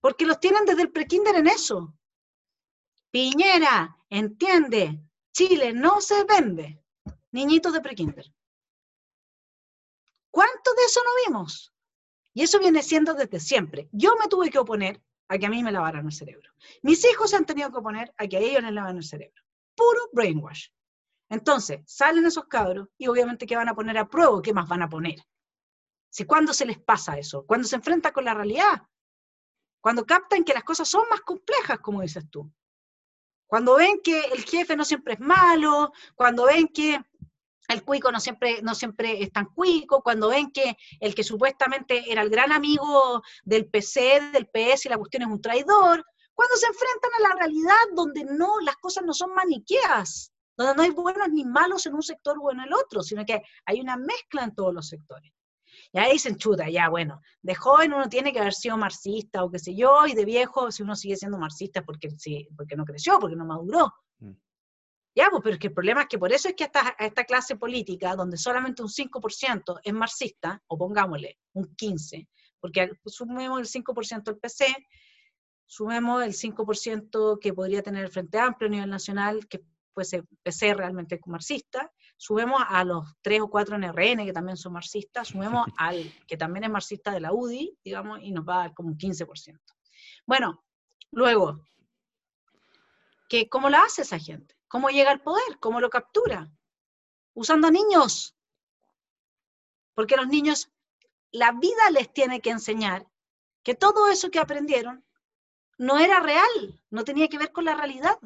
Porque los tienen desde el prekinder en eso. Piñera, entiende, Chile no se vende. Niñitos de prekinder. ¿Cuánto de eso no vimos? Y eso viene siendo desde siempre. Yo me tuve que oponer a que a mí me lavaran el cerebro. Mis hijos se han tenido que oponer a que a ellos les lavan el cerebro. Puro brainwash. Entonces, salen esos cabros y obviamente que van a poner a prueba, ¿qué más van a poner? Si cuando se les pasa eso, cuando se enfrentan con la realidad, cuando captan que las cosas son más complejas, como dices tú, cuando ven que el jefe no siempre es malo, cuando ven que el cuico no siempre, no siempre es tan cuico, cuando ven que el que supuestamente era el gran amigo del PC, del PS y la cuestión es un traidor, cuando se enfrentan a la realidad donde no, las cosas no son maniqueas, donde no hay buenos ni malos en un sector o en el otro, sino que hay una mezcla en todos los sectores. Y ahí dicen, chuta, ya, bueno, de joven uno tiene que haber sido marxista o qué sé yo, y de viejo, si uno sigue siendo marxista porque, sí, porque no creció, porque no maduró. Ya, pues, pero es que el problema es que por eso es que esta, esta clase política, donde solamente un 5% es marxista, o pongámosle un 15%, porque sumemos el 5% del PC, sumemos el 5% que podría tener el Frente Amplio a nivel nacional, que fuese PC realmente marxista, sumemos a los 3 o 4 NRN que también son marxistas, sumemos [LAUGHS] al que también es marxista de la UDI, digamos, y nos va a dar como un 15%. Bueno, luego, ¿qué, ¿cómo la hace esa gente? ¿Cómo llega al poder? ¿Cómo lo captura? Usando niños. Porque los niños, la vida les tiene que enseñar que todo eso que aprendieron no era real, no tenía que ver con la realidad.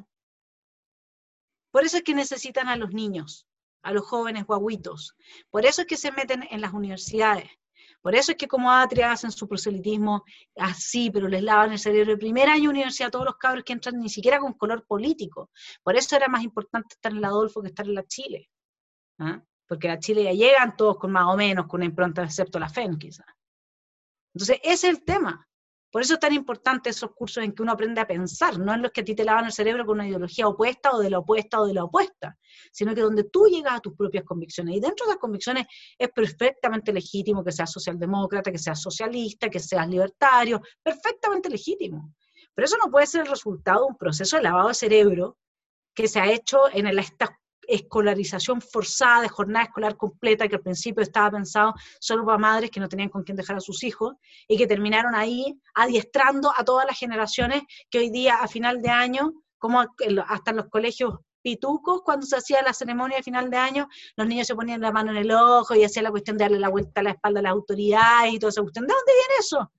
Por eso es que necesitan a los niños, a los jóvenes guaguitos. Por eso es que se meten en las universidades. Por eso es que como Atria hacen su proselitismo así, pero les lavan el cerebro. El primer año de universidad, todos los cabros que entran ni siquiera con color político. Por eso era más importante estar en la Adolfo que estar en la Chile. ¿ah? Porque a Chile ya llegan todos con más o menos, con una impronta, excepto la FEN quizás. Entonces, ese es el tema. Por eso es tan importante esos cursos en que uno aprende a pensar, no en los que a ti te lavan el cerebro con una ideología opuesta o de la opuesta o de la opuesta, sino que donde tú llegas a tus propias convicciones. Y dentro de esas convicciones es perfectamente legítimo que seas socialdemócrata, que seas socialista, que seas libertario, perfectamente legítimo. Pero eso no puede ser el resultado de un proceso de lavado de cerebro que se ha hecho en el, esta escolarización forzada de jornada escolar completa, que al principio estaba pensado solo para madres que no tenían con quién dejar a sus hijos, y que terminaron ahí adiestrando a todas las generaciones que hoy día a final de año, como hasta en los colegios pitucos, cuando se hacía la ceremonia de final de año, los niños se ponían la mano en el ojo y hacían la cuestión de darle la vuelta a la espalda a las autoridades y toda esa cuestión. ¿De dónde viene eso?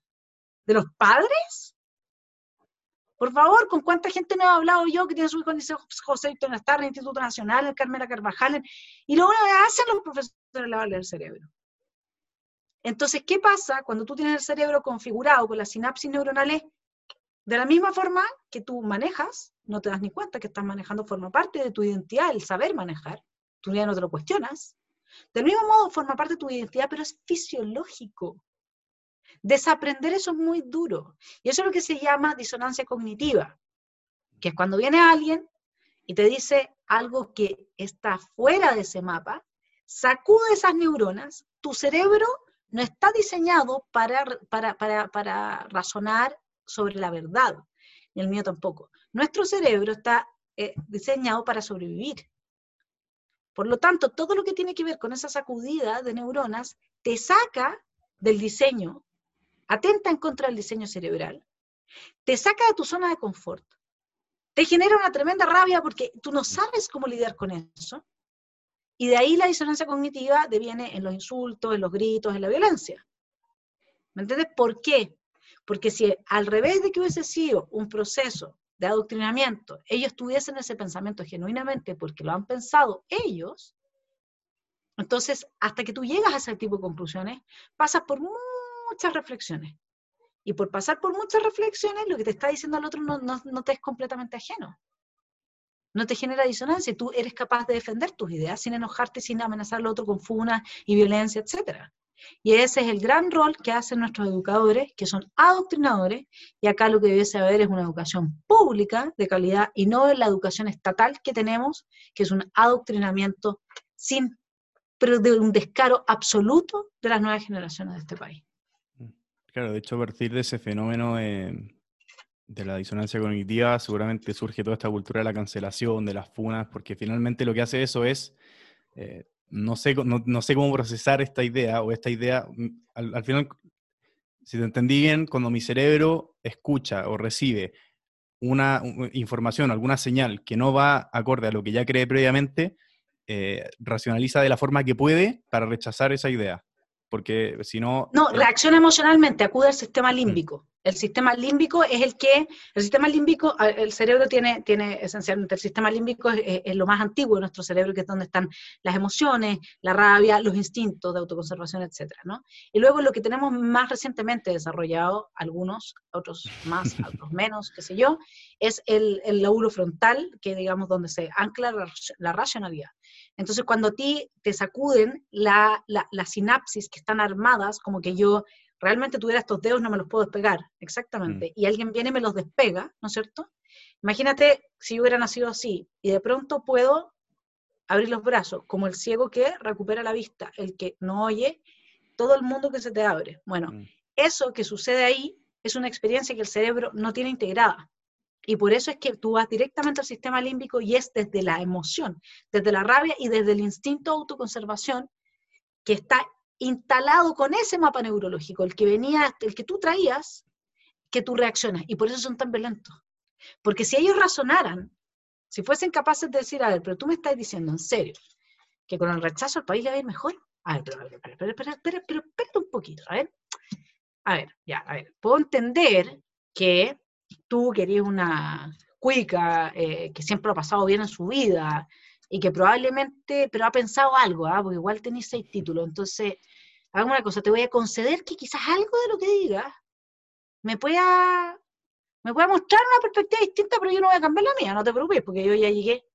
¿De los padres? Por favor, ¿con cuánta gente no he hablado yo que tiene su hijo en el José Víctor Nastar, en el Instituto Nacional, en Carmela Carvajal? Y lo que hacen los profesores lavarle el cerebro. Entonces, ¿qué pasa cuando tú tienes el cerebro configurado con las sinapsis neuronales de la misma forma que tú manejas, no te das ni cuenta que estás manejando, forma parte de tu identidad, el saber manejar, tú ya no te lo cuestionas. Del mismo modo, forma parte de tu identidad, pero es fisiológico. Desaprender eso es muy duro. Y eso es lo que se llama disonancia cognitiva, que es cuando viene alguien y te dice algo que está fuera de ese mapa, sacude esas neuronas, tu cerebro no está diseñado para, para, para, para razonar sobre la verdad, ni el mío tampoco. Nuestro cerebro está eh, diseñado para sobrevivir. Por lo tanto, todo lo que tiene que ver con esa sacudida de neuronas te saca del diseño atenta en contra del diseño cerebral, te saca de tu zona de confort, te genera una tremenda rabia porque tú no sabes cómo lidiar con eso, y de ahí la disonancia cognitiva deviene en los insultos, en los gritos, en la violencia. ¿Me entiendes? ¿Por qué? Porque si al revés de que hubiese sido un proceso de adoctrinamiento, ellos tuviesen ese pensamiento genuinamente porque lo han pensado ellos, entonces hasta que tú llegas a ese tipo de conclusiones, pasas por muchas reflexiones. Y por pasar por muchas reflexiones, lo que te está diciendo el otro no, no, te es completamente ajeno. No te genera disonancia. Tú eres capaz de defender tus ideas sin enojarte, sin amenazar al otro con funas y violencia, etc. Y ese es el gran rol que hacen nuestros educadores, que son adoctrinadores, y acá lo que debe haber es una educación pública de calidad y no la educación estatal que tenemos, que es un adoctrinamiento sin, pero de un descaro absoluto de las nuevas generaciones de este país. Claro, de hecho, a partir de ese fenómeno de, la disonancia cognitiva, seguramente surge toda esta cultura de la cancelación, de las funas, porque finalmente lo que hace eso es, eh, no, sé, no, sé cómo procesar esta idea, o esta idea, mm, al, final, si te entendí bien, cuando mi cerebro escucha o recibe una información, alguna señal que no va acorde a lo que ya cree previamente, eh, racionaliza de la forma que puede para rechazar esa idea porque si no... No, reacciona emocionalmente, acude al sistema mm. límbico. El sistema límbico es el que, el sistema límbico, el cerebro tiene, tiene esencialmente, el sistema límbico es, lo más antiguo de nuestro cerebro, que es donde están las emociones, la rabia, los instintos de autoconservación, etc. ¿no? Y luego lo que tenemos más recientemente desarrollado, algunos, otros más, [LAUGHS] otros menos, qué sé yo, es el, el lóbulo frontal, que digamos donde se ancla la racionalidad. Entonces, cuando a ti te sacuden la, la, sinapsis que están armadas, como que yo realmente tuviera estos dedos, no me los puedo despegar, exactamente, mm. y alguien viene y me los despega, ¿no es cierto? Imagínate si yo hubiera nacido así y de pronto puedo abrir los brazos, como el ciego que recupera la vista, el que no oye, todo el mundo que se te abre. Bueno, mm. eso que sucede ahí es una experiencia que el cerebro no tiene integrada. Y por eso es que tú vas directamente al sistema límbico y es desde la emoción, desde la rabia y desde el instinto de autoconservación que está instalado con ese mapa neurológico, el que venía, el que tú traías, que tú reaccionas. Y por eso son tan violentos. Porque si ellos razonaran, si fuesen capaces de decir, a ver, pero tú me estás diciendo en serio que con el rechazo al país le va a ir mejor. A ver, pero, espera, pero espera un poquito, a ver. A ver, ya, a ver, puedo entender que tú que eres una cuica, eh, que siempre ha pasado bien en su vida y que probablemente, pero ha pensado algo, ¿ah? porque igual tenéis seis títulos, entonces, hagamos una cosa, te voy a conceder que quizás algo de lo que digas me pueda, me pueda mostrar una perspectiva distinta, pero yo no voy a cambiar la mía, no te preocupes, porque yo ya llegué.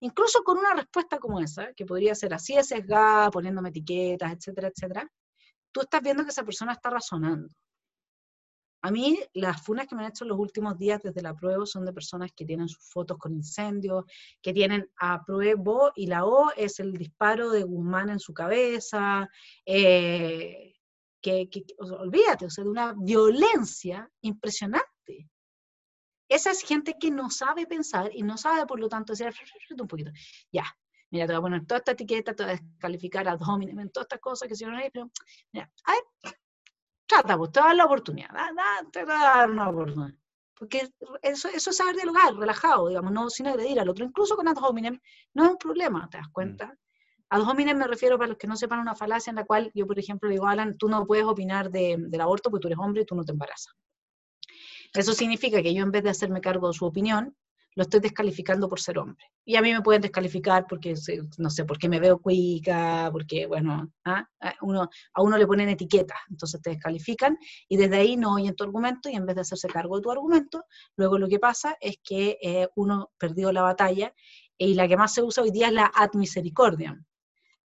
Incluso con una respuesta como esa, que podría ser así de sesgada, poniéndome etiquetas, etcétera, etcétera, tú estás viendo que esa persona está razonando. A mí, las funas que me han hecho los últimos días desde la prueba son de personas que tienen sus fotos con incendios, que tienen a prueba y la O es el disparo de Guzmán en su cabeza, eh, que, olvídate, o sea, de una violencia impresionante. Esa es gente que no sabe pensar y no sabe, por lo tanto, decir, un poquito, ya, mira, te voy a poner toda esta etiqueta, te voy a descalificar a hominem, todas estas cosas que se van a ir, pero, mira, a ver, trata, pues, te va a dar la oportunidad, te va a dar una oportunidad. Porque eso, eso es saber dialogar, relajado, digamos, no sin agredir al otro. Incluso con ad hominem no es un problema, ¿te das cuenta? Mm. Ad hominem me refiero para los que no sepan una falacia en la cual yo, por ejemplo, digo, Alan, tú no puedes opinar de, del aborto porque tú eres hombre y tú no te embarazas. Eso significa que yo en vez de hacerme cargo de su opinión, lo estoy descalificando por ser hombre. Y a mí me pueden descalificar porque, no sé, porque me veo cuica, porque, bueno, ¿ah? a, uno, a uno le ponen etiqueta, entonces te descalifican y desde ahí no oyen tu argumento y en vez de hacerse cargo de tu argumento, luego lo que pasa es que eh, uno perdió la batalla y la que más se usa hoy día es la ad misericordiam,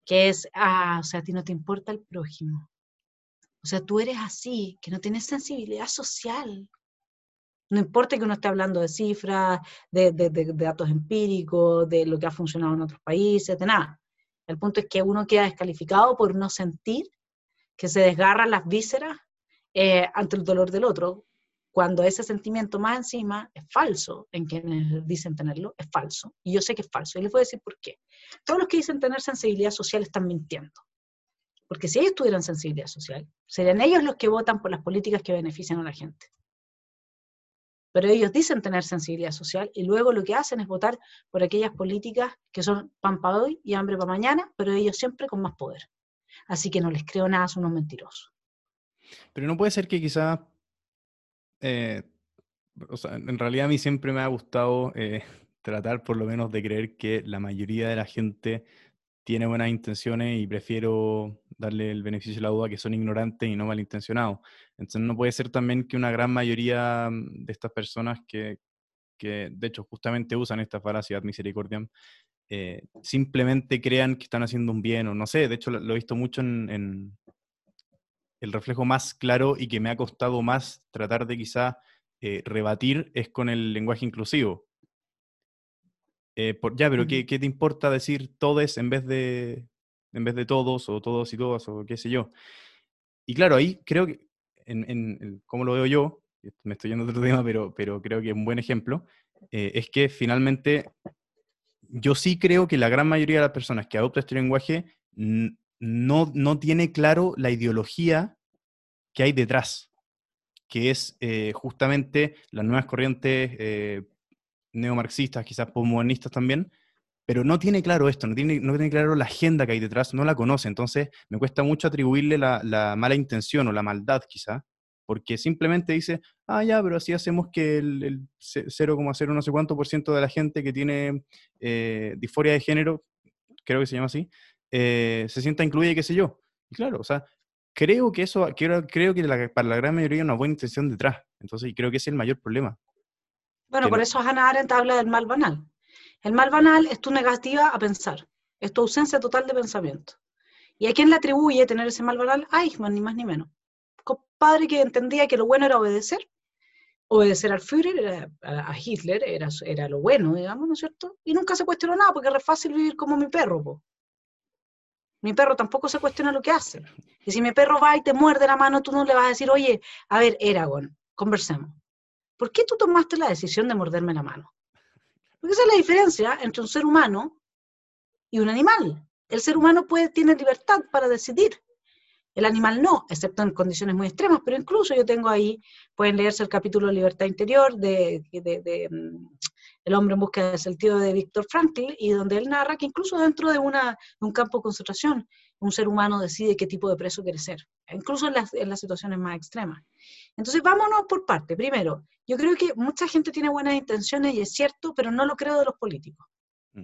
que es, ah, o sea, a ti no te importa el prójimo. O sea, tú eres así, que no tienes sensibilidad social, no importa que uno esté hablando de cifras, de, datos empíricos, de lo que ha funcionado en otros países, de nada. El punto es que uno queda descalificado por no sentir que se desgarran las vísceras eh, ante el dolor del otro, cuando ese sentimiento más encima es falso, en quienes dicen tenerlo, es falso. Y yo sé que es falso. Y les voy a decir por qué. Todos los que dicen tener sensibilidad social están mintiendo. Porque si ellos tuvieran sensibilidad social, serían ellos los que votan por las políticas que benefician a la gente pero ellos dicen tener sensibilidad social y luego lo que hacen es votar por aquellas políticas que son pan para hoy y hambre para mañana, pero ellos siempre con más poder. Así que no les creo nada, son unos mentirosos. Pero no puede ser que quizás, eh, o sea, en realidad a mí siempre me ha gustado eh, [LAUGHS] tratar por lo menos de creer que la mayoría de la gente tiene buenas intenciones y prefiero darle el beneficio de la duda que son ignorantes y no malintencionados. Entonces no puede ser también que una gran mayoría mm, de estas personas que, que de hecho justamente usan esta falacia misericordia, eh, simplemente crean que están haciendo un bien o no sé, de hecho lo, he visto mucho en, el reflejo más claro y que me ha costado más tratar de quizá eh, rebatir es con el lenguaje inclusivo. Eh, ya, pero ¿qué, te importa decir todes en vez de en vez de todos o todos y todas o qué sé yo? Y claro, ahí creo que, en, en, como lo veo yo, me estoy yendo a otro [LAUGHS] tema, pero, pero creo que un buen ejemplo, eh, es que finalmente yo sí creo que la gran mayoría de las personas que adoptan este lenguaje no, no tiene claro la ideología que hay detrás, que es eh, justamente las nuevas corrientes neomarxistas, quizás postmodernistas también, pero no tiene claro esto, no tiene, no tiene claro la agenda que hay detrás, no la conoce, entonces me cuesta mucho atribuirle la, mala intención o la maldad quizá, porque simplemente dice, ah, ya, pero así hacemos que el, 0,0 no sé cuánto por ciento de la gente que tiene eh, disforia de género, creo que se llama así, eh, se sienta incluida y qué sé yo. Y claro, o sea, creo que eso, creo, creo que para la gran mayoría hay una buena intención detrás, entonces creo que es el mayor problema. Bueno, por eso Hannah Arendt habla del mal banal. El mal banal es tu negativa a pensar, es tu ausencia total de pensamiento. ¿Y a quién le atribuye tener ese mal banal? A Eichmann, ni más ni menos. Compadre que entendía que lo bueno era obedecer, obedecer al Führer, a Hitler, era, era lo bueno, digamos, ¿no es cierto? Y nunca se cuestionó nada, porque es fácil vivir como mi perro, po. Mi perro tampoco se cuestiona lo que hace. Y si mi perro va y te muerde la mano, tú no le vas a decir, oye, a ver, Eragon, conversemos. ¿Por qué tú tomaste la decisión de morderme la mano? Porque esa es la diferencia entre un ser humano y un animal. El ser humano puede, tiene libertad para decidir. El animal no, excepto en condiciones muy extremas, pero incluso yo tengo ahí, pueden leerse el capítulo Libertad Interior de, mm, El hombre en busca del sentido de Víctor Frankl, y donde él narra que incluso dentro de, una, de un campo de concentración, un ser humano decide qué tipo de preso quiere ser, incluso en las, en las situaciones más extremas. Entonces, vámonos por parte. Primero, yo creo que mucha gente tiene buenas intenciones y es cierto, pero no lo creo de los políticos. Mm.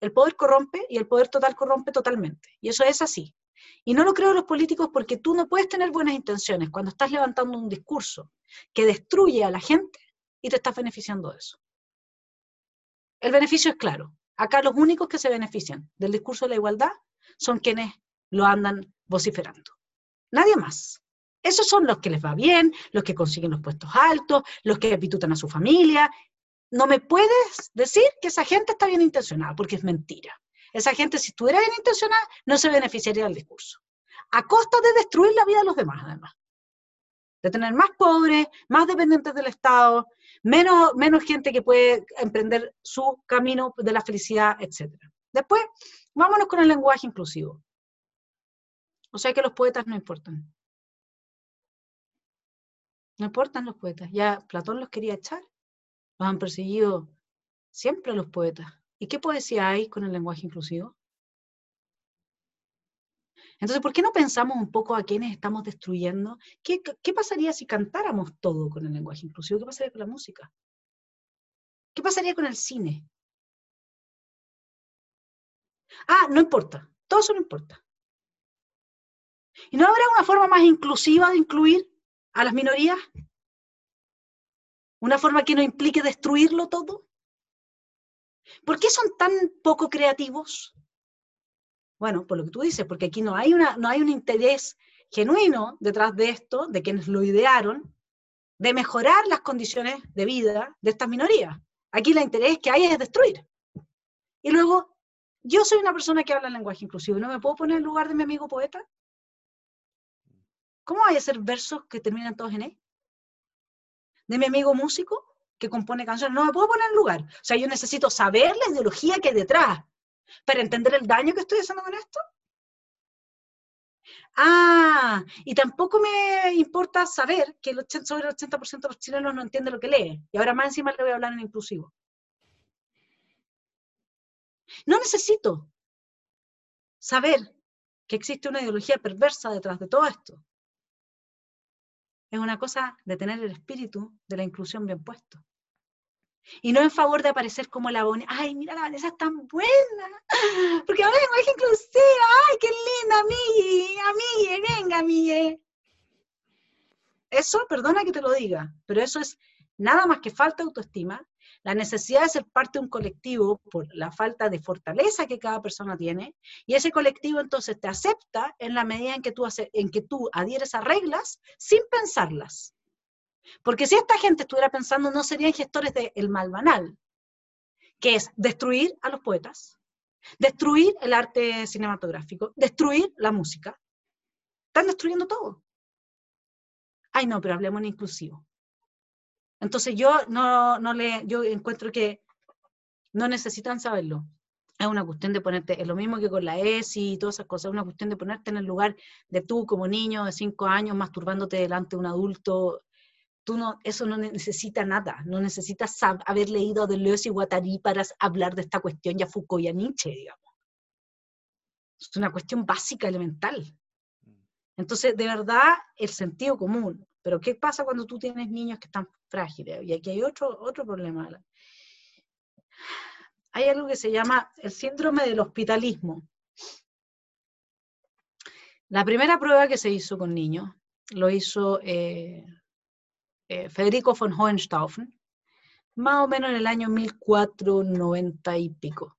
El poder corrompe y el poder total corrompe totalmente. Y eso es así. Y no lo creo de los políticos porque tú no puedes tener buenas intenciones cuando estás levantando un discurso que destruye a la gente y te estás beneficiando de eso. El beneficio es claro. Acá los únicos que se benefician del discurso de la igualdad son quienes lo andan vociferando. Nadie más. Esos son los que les va bien, los que consiguen los puestos altos, los que apitutan a su familia. No me puedes decir que esa gente está bien intencionada, porque es mentira. Esa gente, si estuviera bien intencionada, no se beneficiaría del discurso. A costa de destruir la vida de los demás, además. De tener más pobres, más dependientes del Estado, menos, menos gente que puede emprender su camino de la felicidad, etc. Después, vámonos con el lenguaje inclusivo. O sea que los poetas no importan. No importan los poetas. Ya Platón los quería echar. Los han perseguido siempre los poetas. ¿Y qué poesía hay con el lenguaje inclusivo? Entonces, ¿por qué no pensamos un poco a quienes estamos destruyendo? ¿Qué, ¿Qué, pasaría si cantáramos todo con el lenguaje inclusivo? ¿Qué pasaría con la música? ¿Qué pasaría con el cine? Ah, no importa. Todo eso no importa. ¿Y no habrá una forma más inclusiva de incluir a las minorías? ¿Una forma que no implique destruirlo todo? ¿Por qué son tan poco creativos? Bueno, por lo que tú dices, porque aquí no hay, una, no hay un interés genuino detrás de esto, de quienes lo idearon, de mejorar las condiciones de vida de estas minorías. Aquí el interés que hay es destruir. Y luego, yo soy una persona que habla lenguaje inclusivo, ¿no me puedo poner en lugar de mi amigo poeta? ¿Cómo hay a hacer versos que terminan todos en E? ¿De mi amigo músico que compone canciones? No me puedo poner en lugar. O sea, yo necesito saber la ideología que hay detrás para entender el daño que estoy haciendo con esto. Ah, y tampoco me importa saber que el 80, sobre el 80% de los chilenos no entiende lo que lee. Y ahora más encima le voy a hablar en inclusivo. No necesito saber que existe una ideología perversa detrás de todo esto es una cosa de tener el espíritu de la inclusión bien puesto. Y no en favor de aparecer como la Vanessa. Ay, mira, la Vanessa es tan buena. [GASPS] Porque ahora es inclusiva. Ay, qué linda, Miguel, amigue, venga, amigue. Eso, perdona que te lo diga, pero eso es nada más que falta de autoestima la necesidad de ser parte de un colectivo por la falta de fortaleza que cada persona tiene, y ese colectivo entonces te acepta en la medida en que tú, en que tú adhieres a reglas sin pensarlas. Porque si esta gente estuviera pensando, no serían gestores del mal banal, que es destruir a los poetas, destruir el arte cinematográfico, destruir la música. Están destruyendo todo. Ay, no, pero hablemos en inclusivo. Entonces yo no, no le, yo encuentro que no necesitan saberlo. Es una cuestión de ponerte, es lo mismo que con la ESI y todas esas cosas, es una cuestión de ponerte en el lugar de tú como niño de cinco años masturbándote delante de un adulto. Tú no, eso no necesita nada, no necesitas haber leído a Deleuze y Guattari para hablar de esta cuestión, ya Foucault y a Nietzsche, digamos. Es una cuestión básica, elemental. Mm. Entonces, de verdad, el sentido común, pero ¿qué pasa cuando tú tienes niños que están frágiles? Y aquí hay otro, otro problema. Hay algo que se llama el síndrome del hospitalismo. La primera prueba que se hizo con niños lo hizo eh, eh, Federico von Hohenstaufen, más o menos en el año 1490 y pico.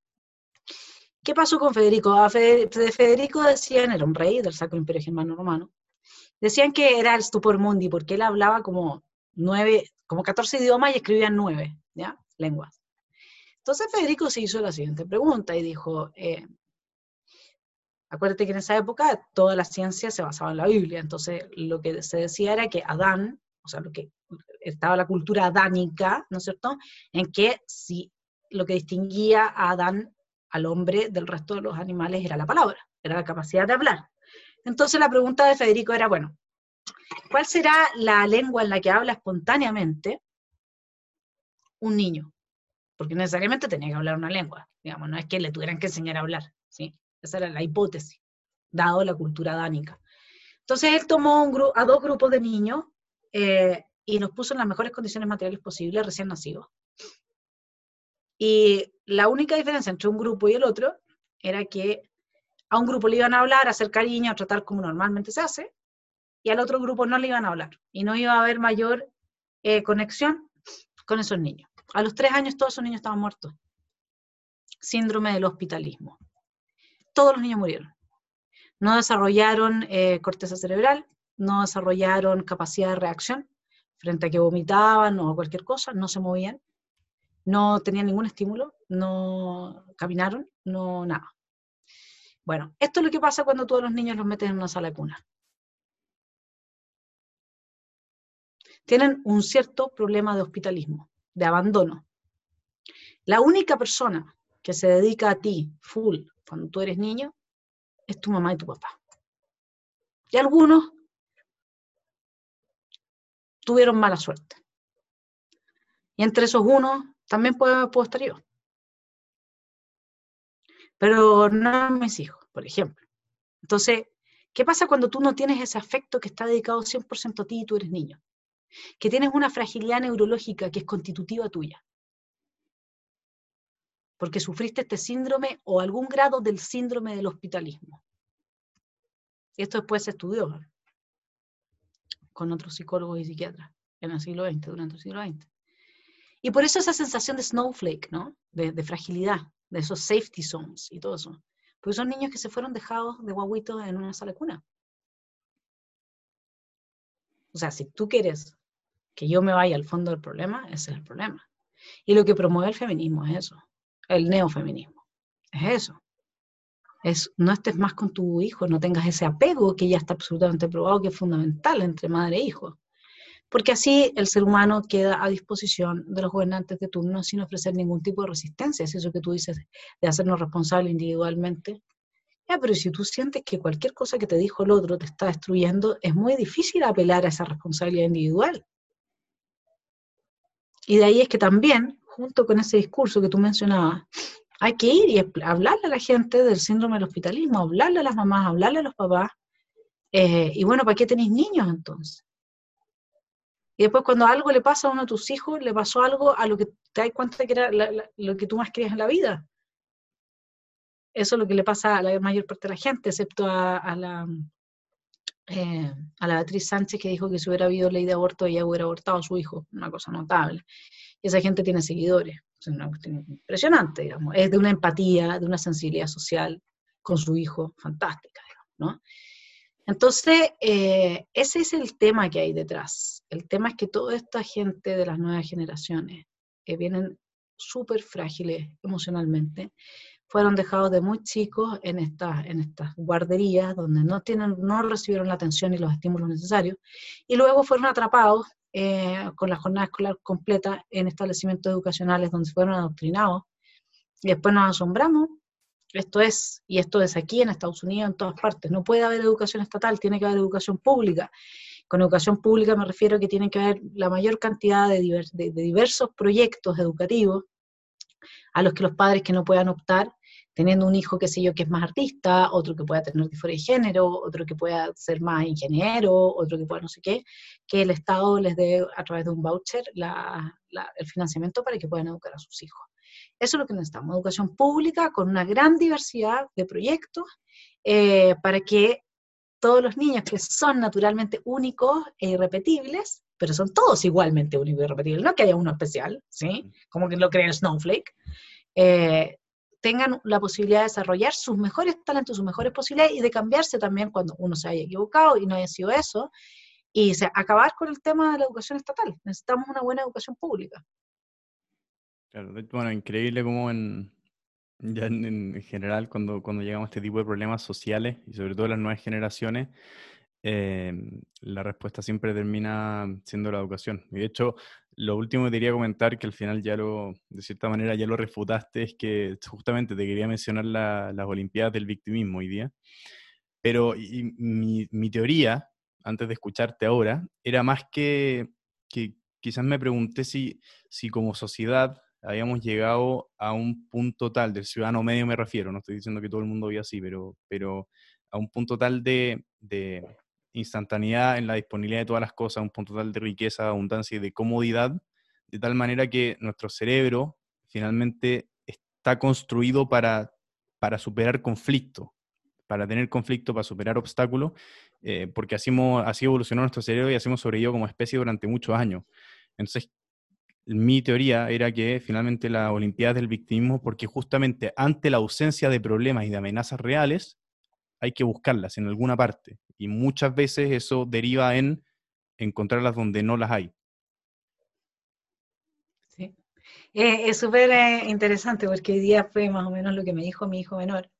¿Qué pasó con Federico? A Federico decían, era un rey del Sacro Imperio Germano Romano, Decían que era el stupor mundi porque él hablaba como nueve, como 14 idiomas y escribía nueve, ¿ya? Lenguas. Entonces Federico se hizo la siguiente pregunta y dijo, eh, acuérdate que en esa época toda la ciencia se basaba en la Biblia, entonces lo que se decía era que Adán, o sea, lo que estaba la cultura adánica, ¿no es cierto?, en que si lo que distinguía a Adán al hombre del resto de los animales era la palabra, era la capacidad de hablar. Entonces la pregunta de Federico era, bueno, ¿cuál será la lengua en la que habla espontáneamente un niño? Porque necesariamente tenía que hablar una lengua, digamos, no es que le tuvieran que enseñar a hablar, ¿sí? Esa era la hipótesis, dado la cultura dánica. Entonces él tomó a dos grupos de niños eh, y nos puso en las mejores condiciones materiales posibles recién nacidos. Y la única diferencia entre un grupo y el otro era que a un grupo le iban a hablar, a hacer cariño, a tratar como normalmente se hace, y al otro grupo no le iban a hablar. Y no iba a haber mayor eh, conexión con esos niños. A los tres años todos esos niños estaban muertos. Síndrome del hospitalismo. Todos los niños murieron. No desarrollaron eh, corteza cerebral, no desarrollaron capacidad de reacción frente a que vomitaban o cualquier cosa, no se movían, no tenían ningún estímulo, no caminaron, no nada. Bueno, esto es lo que pasa cuando todos los niños los meten en una sala de cuna. Tienen un cierto problema de hospitalismo, de abandono. La única persona que se dedica a ti full cuando tú eres niño es tu mamá y tu papá. Y algunos tuvieron mala suerte. Y entre esos unos también puedo, puedo estar yo. Pero no mis hijos, por ejemplo. Entonces, ¿qué pasa cuando tú no tienes ese afecto que está dedicado 100% a ti y tú eres niño? Que tienes una fragilidad neurológica que es constitutiva tuya. Porque sufriste este síndrome o algún grado del síndrome del hospitalismo. Esto después se estudió con otros psicólogos y psiquiatras en el siglo XX, durante el siglo XX. Y por eso esa sensación de snowflake, ¿no? De, de, fragilidad, de esos safety zones y todo eso. Porque son niños que se fueron dejados de guaguitos en una sala cuna. O sea, si tú quieres que yo me vaya al fondo del problema, ese es el problema. Y lo que promueve el feminismo es eso, el neofeminismo. Es eso es no estés más con tu hijo, no tengas ese apego que ya está absolutamente probado que es fundamental entre madre e hijo. Porque así el ser humano queda a disposición de los gobernantes de turno sin ofrecer ningún tipo de resistencia. Es eso que tú dices de hacernos responsables individualmente. Ya, pero si tú sientes que cualquier cosa que te dijo el otro te está destruyendo, es muy difícil apelar a esa responsabilidad individual. Y de ahí es que también, junto con ese discurso que tú mencionabas, hay que ir y hablarle a la gente del síndrome del hospitalismo, hablarle a las mamás, hablarle a los papás. Eh, y bueno, ¿para qué tenéis niños entonces? Y después cuando algo le pasa a uno de tus hijos, le pasó algo a lo que te das cuenta que era lo que tú más querías en la vida. Eso es lo que le pasa a la mayor parte de la gente, excepto a, la, eh, a la Beatriz Sánchez que dijo que si hubiera habido ley de aborto ella hubiera abortado a su hijo, una cosa notable. Y esa gente tiene seguidores. Es una cuestión impresionante, digamos. Es de una empatía, de una sensibilidad social con su hijo fantástica, ¿no? Entonces, eh, ese es el tema que hay detrás. El tema es que toda esta gente de las nuevas generaciones que vienen súper frágiles emocionalmente, fueron dejados de muy chicos en estas, en estas guarderías donde no, tienen, no recibieron la atención y los estímulos necesarios, y luego fueron atrapados eh, con la jornada escolar completa en establecimientos educacionales donde fueron adoctrinados. Y después nos asombramos. Esto es, y esto es aquí en Estados Unidos, en todas partes. No puede haber educación estatal, tiene que haber educación pública. Con educación pública me refiero a que tiene que haber la mayor cantidad de, de diversos proyectos educativos a los que los padres que no puedan optar teniendo un hijo, qué sé yo, que es más artista, otro que pueda tener disforia de género, otro que pueda ser más ingeniero, otro que pueda no sé qué, que el Estado les dé a través de un voucher el financiamiento para que puedan educar a sus hijos. Eso es lo que necesitamos, educación pública con una gran diversidad de proyectos eh, para que todos los niños que son naturalmente únicos e irrepetibles, pero son todos igualmente únicos e irrepetibles, no que haya uno especial, ¿sí? Como que lo cree el Snowflake, eh, tengan la posibilidad de desarrollar sus mejores talentos, sus mejores posibilidades y de cambiarse también cuando uno se haya equivocado y no haya sido eso, y acabar con el tema de la educación estatal. Necesitamos una buena educación pública. Claro, bueno, increíble como en, ya en, general cuando, cuando llegamos a este tipo de problemas sociales y sobre todo las nuevas generaciones, eh, la respuesta siempre termina siendo la educación. Y de hecho, lo último que te quería comentar, que al final ya lo, de cierta manera ya lo refutaste, es que justamente te quería mencionar las Olimpiadas del victimismo hoy día. Pero mi, mi, teoría, antes de escucharte ahora, era más que, que quizás me pregunté si, si como sociedad habíamos llegado a un punto tal, del ciudadano medio me refiero, no estoy diciendo que todo el mundo vive así, pero, pero a un punto tal de, de instantaneidad en la disponibilidad de todas las cosas, un punto tal de riqueza, abundancia y de comodidad, de tal manera que nuestro cerebro finalmente está construido para, para superar conflicto, para tener conflicto, para superar obstáculos, eh, porque así, así evolucionó nuestro cerebro y así hemos sobrevivido como especie durante muchos años. Entonces, mi teoría era que finalmente la Olimpiada del victimismo, porque justamente ante la ausencia de problemas y de amenazas reales, hay que buscarlas en alguna parte. Y muchas veces eso deriva en encontrarlas donde no las hay. Sí. Eh, es súper eh, interesante porque hoy día fue más o menos lo que me dijo mi hijo menor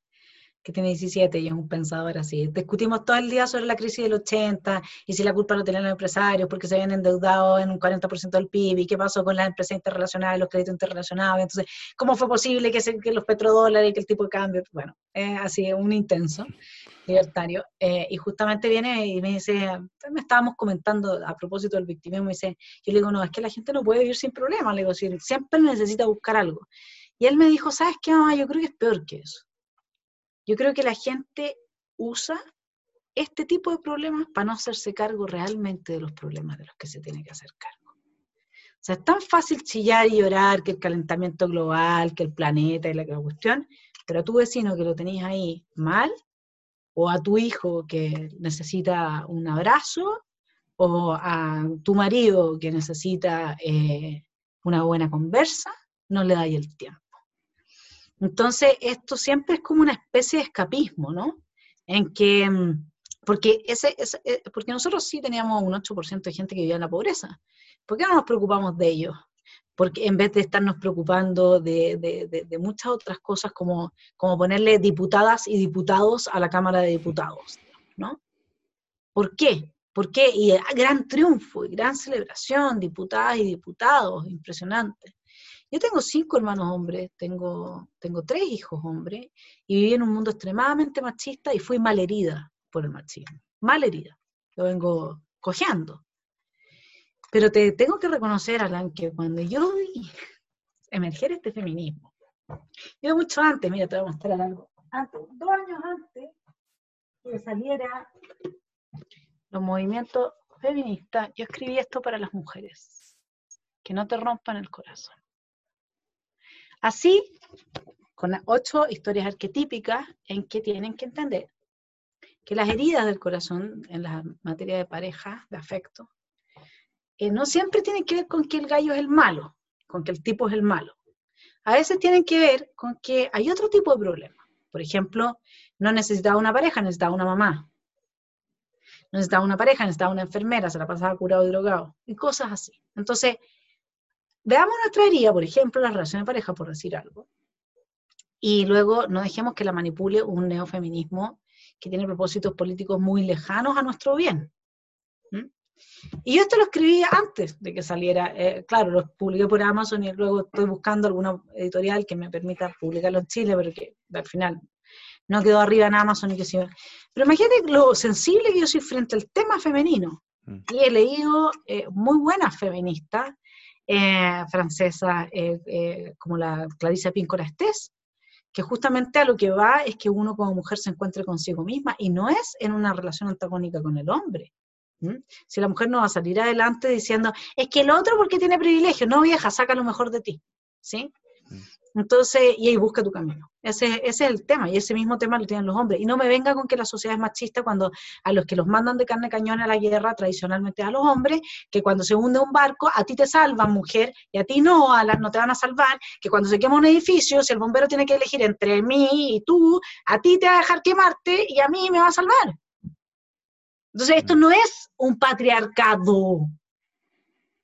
que tiene 17 y es un pensador así. Discutimos todo el día sobre la crisis del 80 y si la culpa lo tenían los empresarios porque se habían endeudado en un 40% del PIB y qué pasó con las empresas internacionales, los créditos internacionales. Entonces, ¿cómo fue posible que, se, que los petrodólares y que el tipo de cambio? Bueno, es así, un intenso [LAUGHS] libertario. Eh, y justamente viene y me dice, me estábamos comentando a propósito del victimismo, me dice, yo le digo, no, es que la gente no puede vivir sin problemas, le digo, siempre necesita buscar algo. Y él me dijo, ¿sabes qué, mamá? Yo creo que es peor que eso yo creo que la gente usa este tipo de problemas para no hacerse cargo realmente de los problemas de los que se tiene que hacer cargo. O sea, es tan fácil chillar y llorar que el calentamiento global, que el planeta y la, cuestión, pero a tu vecino que lo tenéis ahí mal, o a tu hijo que necesita un abrazo, o a tu marido que necesita eh, una buena conversa, no le dais el tiempo. Entonces, esto siempre es como una especie de escapismo, ¿no? En que, mm, porque, ese, eh, porque nosotros sí teníamos un 8% de gente que vivía en la pobreza. ¿Por qué no nos preocupamos de ellos? Porque en vez de estarnos preocupando de, muchas otras cosas como, como ponerle diputadas y diputados a la Cámara de Diputados, ¿no? ¿Por qué? ¿Por qué? Y gran triunfo y gran celebración, diputadas y diputados, impresionante. Yo tengo cinco hermanos hombres, tengo, tengo tres hijos hombres, y viví en un mundo extremadamente machista y fui malherida por el machismo. Malherida. Lo vengo cojeando. Pero te tengo que reconocer, Alan, que cuando yo vi emerger este feminismo, yo mucho antes, mira, te voy a mostrar algo, antes, dos años antes que saliera los movimientos feministas, yo escribí esto para las mujeres, que no te rompan el corazón. Así, con ocho historias arquetípicas en que tienen que entender que las heridas del corazón en la materia de pareja, de afecto, eh, no siempre tienen que ver con que el gallo es el malo, con que el tipo es el malo. A veces tienen que ver con que hay otro tipo de problema. Por ejemplo, no necesitaba una pareja, necesitaba una mamá. No necesitaba una pareja, necesitaba una enfermera, se la pasaba curado y drogado, y cosas así. Entonces, veamos nuestra herida, por ejemplo, la relación de pareja, por decir algo, y luego no dejemos que la manipule un neofeminismo que tiene propósitos políticos muy lejanos a nuestro bien. Y yo esto lo escribí antes de que saliera, eh, claro, lo publiqué por Amazon y luego estoy buscando alguna editorial que me permita publicarlo en Chile, pero que al final no quedó arriba en Amazon y que sí. Pero imagínate lo sensible que yo soy frente al tema femenino. Mm. Y he leído eh, muy buenas feministas eh, francesa eh, eh, como la Clarice Píncola Estés, que justamente a lo que va es que uno como mujer se encuentre consigo misma y no es en una relación antagónica con el hombre. Si la mujer no va a salir adelante diciendo, es que el otro porque tiene privilegio, no vieja, saca lo mejor de ti, ¿sí? Entonces, y ahí busca tu camino. Ese, es el tema, y ese mismo tema lo tienen los hombres. Y no me venga con que la sociedad es machista cuando a los que los mandan de carne cañón a la guerra tradicionalmente a los hombres, que cuando se hunde un barco, a ti te salvan, mujer, y a ti no, a las no te van a salvar, que cuando se quema un edificio, si el bombero tiene que elegir entre mí y tú, a ti te va a dejar quemarte y a mí me va a salvar. Entonces, esto no es un patriarcado.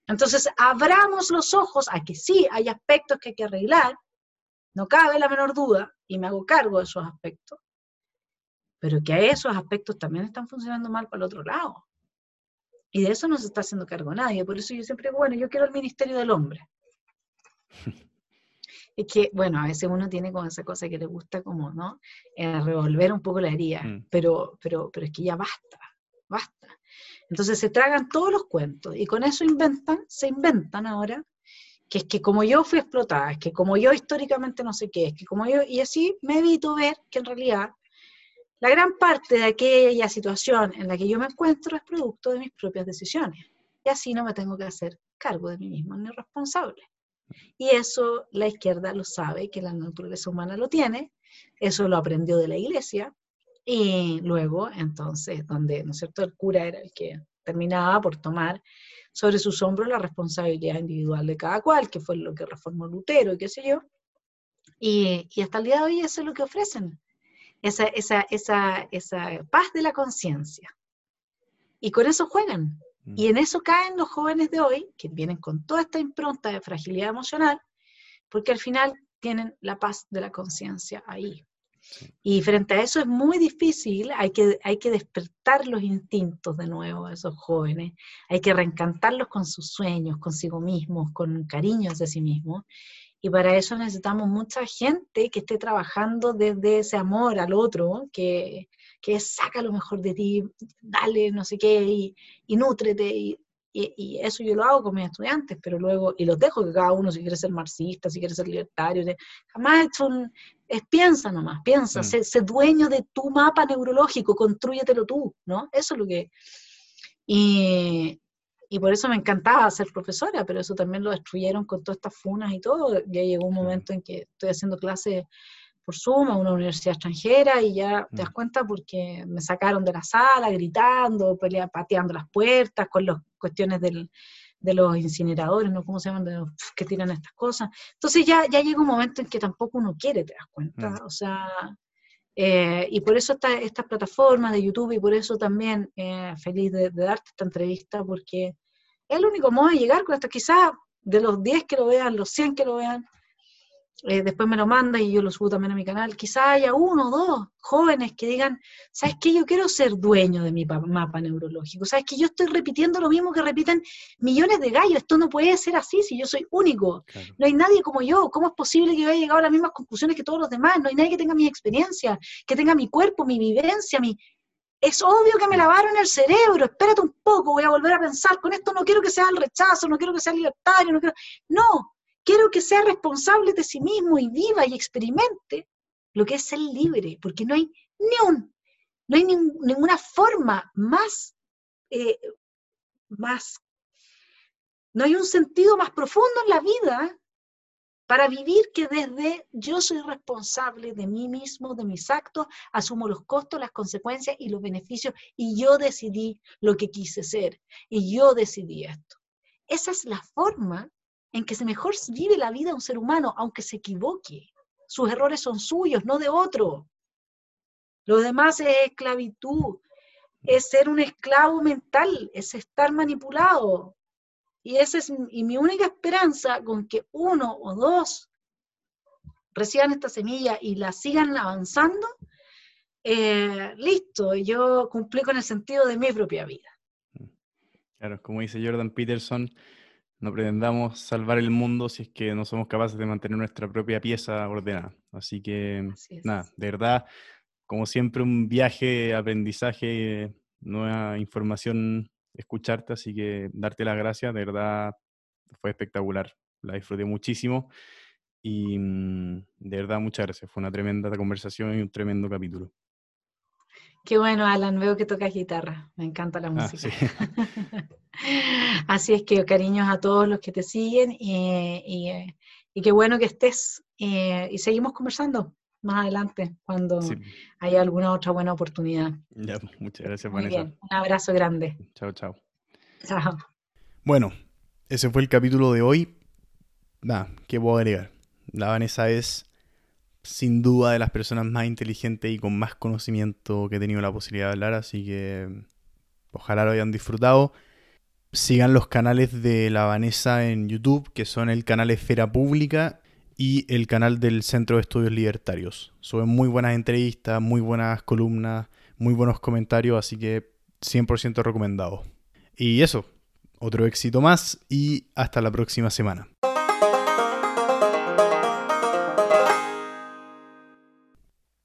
Entonces, abramos los ojos a que sí hay aspectos que hay que arreglar, no cabe la menor duda, y me hago cargo de esos aspectos, pero que a esos aspectos también están funcionando mal para el otro lado. Y de eso no se está haciendo cargo nadie. Por eso yo siempre digo, bueno, yo quiero el Ministerio del Hombre. [LAUGHS] es que, bueno, a veces uno tiene como esa cosa que le gusta como, ¿no? Eh, revolver un poco la herida, mm. pero, pero, pero es que ya basta, basta. Entonces se tragan todos los cuentos y con eso inventan, se inventan ahora que es que como yo fui explotada, es que como yo históricamente no sé qué, es que como yo, y así me evito ver que en realidad la gran parte de aquella situación en la que yo me encuentro es producto de mis propias decisiones. Y así no me tengo que hacer cargo de mí mismo ni responsable. Y eso la izquierda lo sabe, que la naturaleza humana lo tiene, eso lo aprendió de la iglesia, y luego entonces, donde, ¿no es cierto?, el cura era el que terminaba por tomar sobre sus hombros la responsabilidad individual de cada cual, que fue lo que reformó Lutero y qué sé yo. Y, hasta el día de hoy eso es lo que ofrecen. esa, esa, esa, esa paz de la conciencia. Y con eso juegan. Y mm. en eso caen los jóvenes de hoy, que vienen con toda esta impronta de fragilidad emocional, porque al final tienen la paz de la conciencia ahí. Y frente a eso es muy difícil, hay que, hay que despertar los instintos de nuevo a esos jóvenes, hay que reencantarlos con sus sueños, consigo mismos, con cariño hacia sí mismos. Y para eso necesitamos mucha gente que esté trabajando desde ese amor al otro, que, que saca lo mejor de ti, dale no sé qué, y, y nútrete, y, y, eso yo lo hago con mis estudiantes, pero luego, y los dejo que cada uno si quiere ser marxista, si quiere ser libertario, jamás es un, es piensa nomás, piensa, mm. sé, dueño de tu mapa neurológico, construyetelo tú, ¿no? Eso es lo que... Y, y por eso me encantaba ser profesora, pero eso también lo destruyeron con todas estas funas y todo. Ya llegó un momento en que estoy haciendo clases por Zoom a una universidad extranjera y ya te das mm. cuenta porque me sacaron de la sala gritando, pelea, pateando las puertas con las cuestiones del, de los incineradores, ¿no? ¿Cómo se llaman? De los que tiran estas cosas. Entonces ya, ya llega un momento en que tampoco uno quiere, te das cuenta. Mm. O sea, eh, y por eso estas plataformas de YouTube y por eso también eh, feliz de, de, darte esta entrevista porque es el único modo de llegar con esto. Quizás de los 10 que lo vean, los 100 que lo vean, eh, después me lo manda y yo lo subo también a mi canal, quizá haya uno o dos jóvenes que digan, ¿sabes qué? Yo quiero ser dueño de mi mapa neurológico, ¿sabes que Yo estoy repitiendo lo mismo que repiten millones de gallos, esto no puede ser así si yo soy único, no hay nadie como yo, ¿cómo es posible que yo haya llegado a las mismas conclusiones que todos los demás? No hay nadie que tenga mi experiencia, que tenga mi cuerpo, mi vivencia, mi... Es obvio que me lavaron el cerebro, espérate un poco, voy a volver a pensar, con esto no quiero que sea el rechazo, no quiero que sea libertario, no quiero... No, Quiero que sea responsable de sí mismo y viva y experimente lo que es ser libre, porque no hay ni un, no hay ninguna forma más, eh, más, no hay un sentido más profundo en la vida para vivir que desde yo soy responsable de mí mismo, de mis actos, asumo los costos, las consecuencias y los beneficios, y yo decidí lo que quise ser, y yo decidí esto. Esa es la forma en que se mejor vive la vida de un ser humano, aunque se equivoque. Sus errores son suyos, no de otro. Lo demás es esclavitud, es ser un esclavo mental, es estar manipulado. Y esa es y mi única esperanza con que uno o dos reciban esta semilla y la sigan avanzando, eh, listo, yo cumplí con el sentido de mi propia vida. Claro, como dice Jordan Peterson, no pretendamos salvar el mundo si es que no somos capaces de mantener nuestra propia pieza ordenada. Así que, nada, de verdad, como siempre, un viaje, aprendizaje, nueva información, escucharte, así que darte las gracias, de verdad fue espectacular, la disfruté muchísimo y mm, de verdad muchas gracias, fue una tremenda conversación y un tremendo capítulo. Qué bueno, Alan, veo que tocas guitarra, me encanta la ah, música. [LAUGHS] Así es que cariños a todos los que te siguen y, qué bueno que estés eh, y seguimos conversando más adelante cuando haya alguna otra buena oportunidad. Ya, muchas gracias, Vanessa. un abrazo grande. Chao, chao. Chao. Bueno, ese fue el capítulo de hoy. Nada, ¿qué puedo agregar? La Vanessa es sin duda de las personas más inteligentes y con más conocimiento que he tenido la posibilidad de hablar, así que ojalá lo hayan disfrutado. Sigan los canales de la Vanessa en YouTube, que son el canal Esfera Pública y el canal del Centro de Estudios Libertarios. Suben muy buenas entrevistas, muy buenas columnas, muy buenos comentarios, así que 100% recomendado. Y eso, otro éxito más y hasta la próxima semana.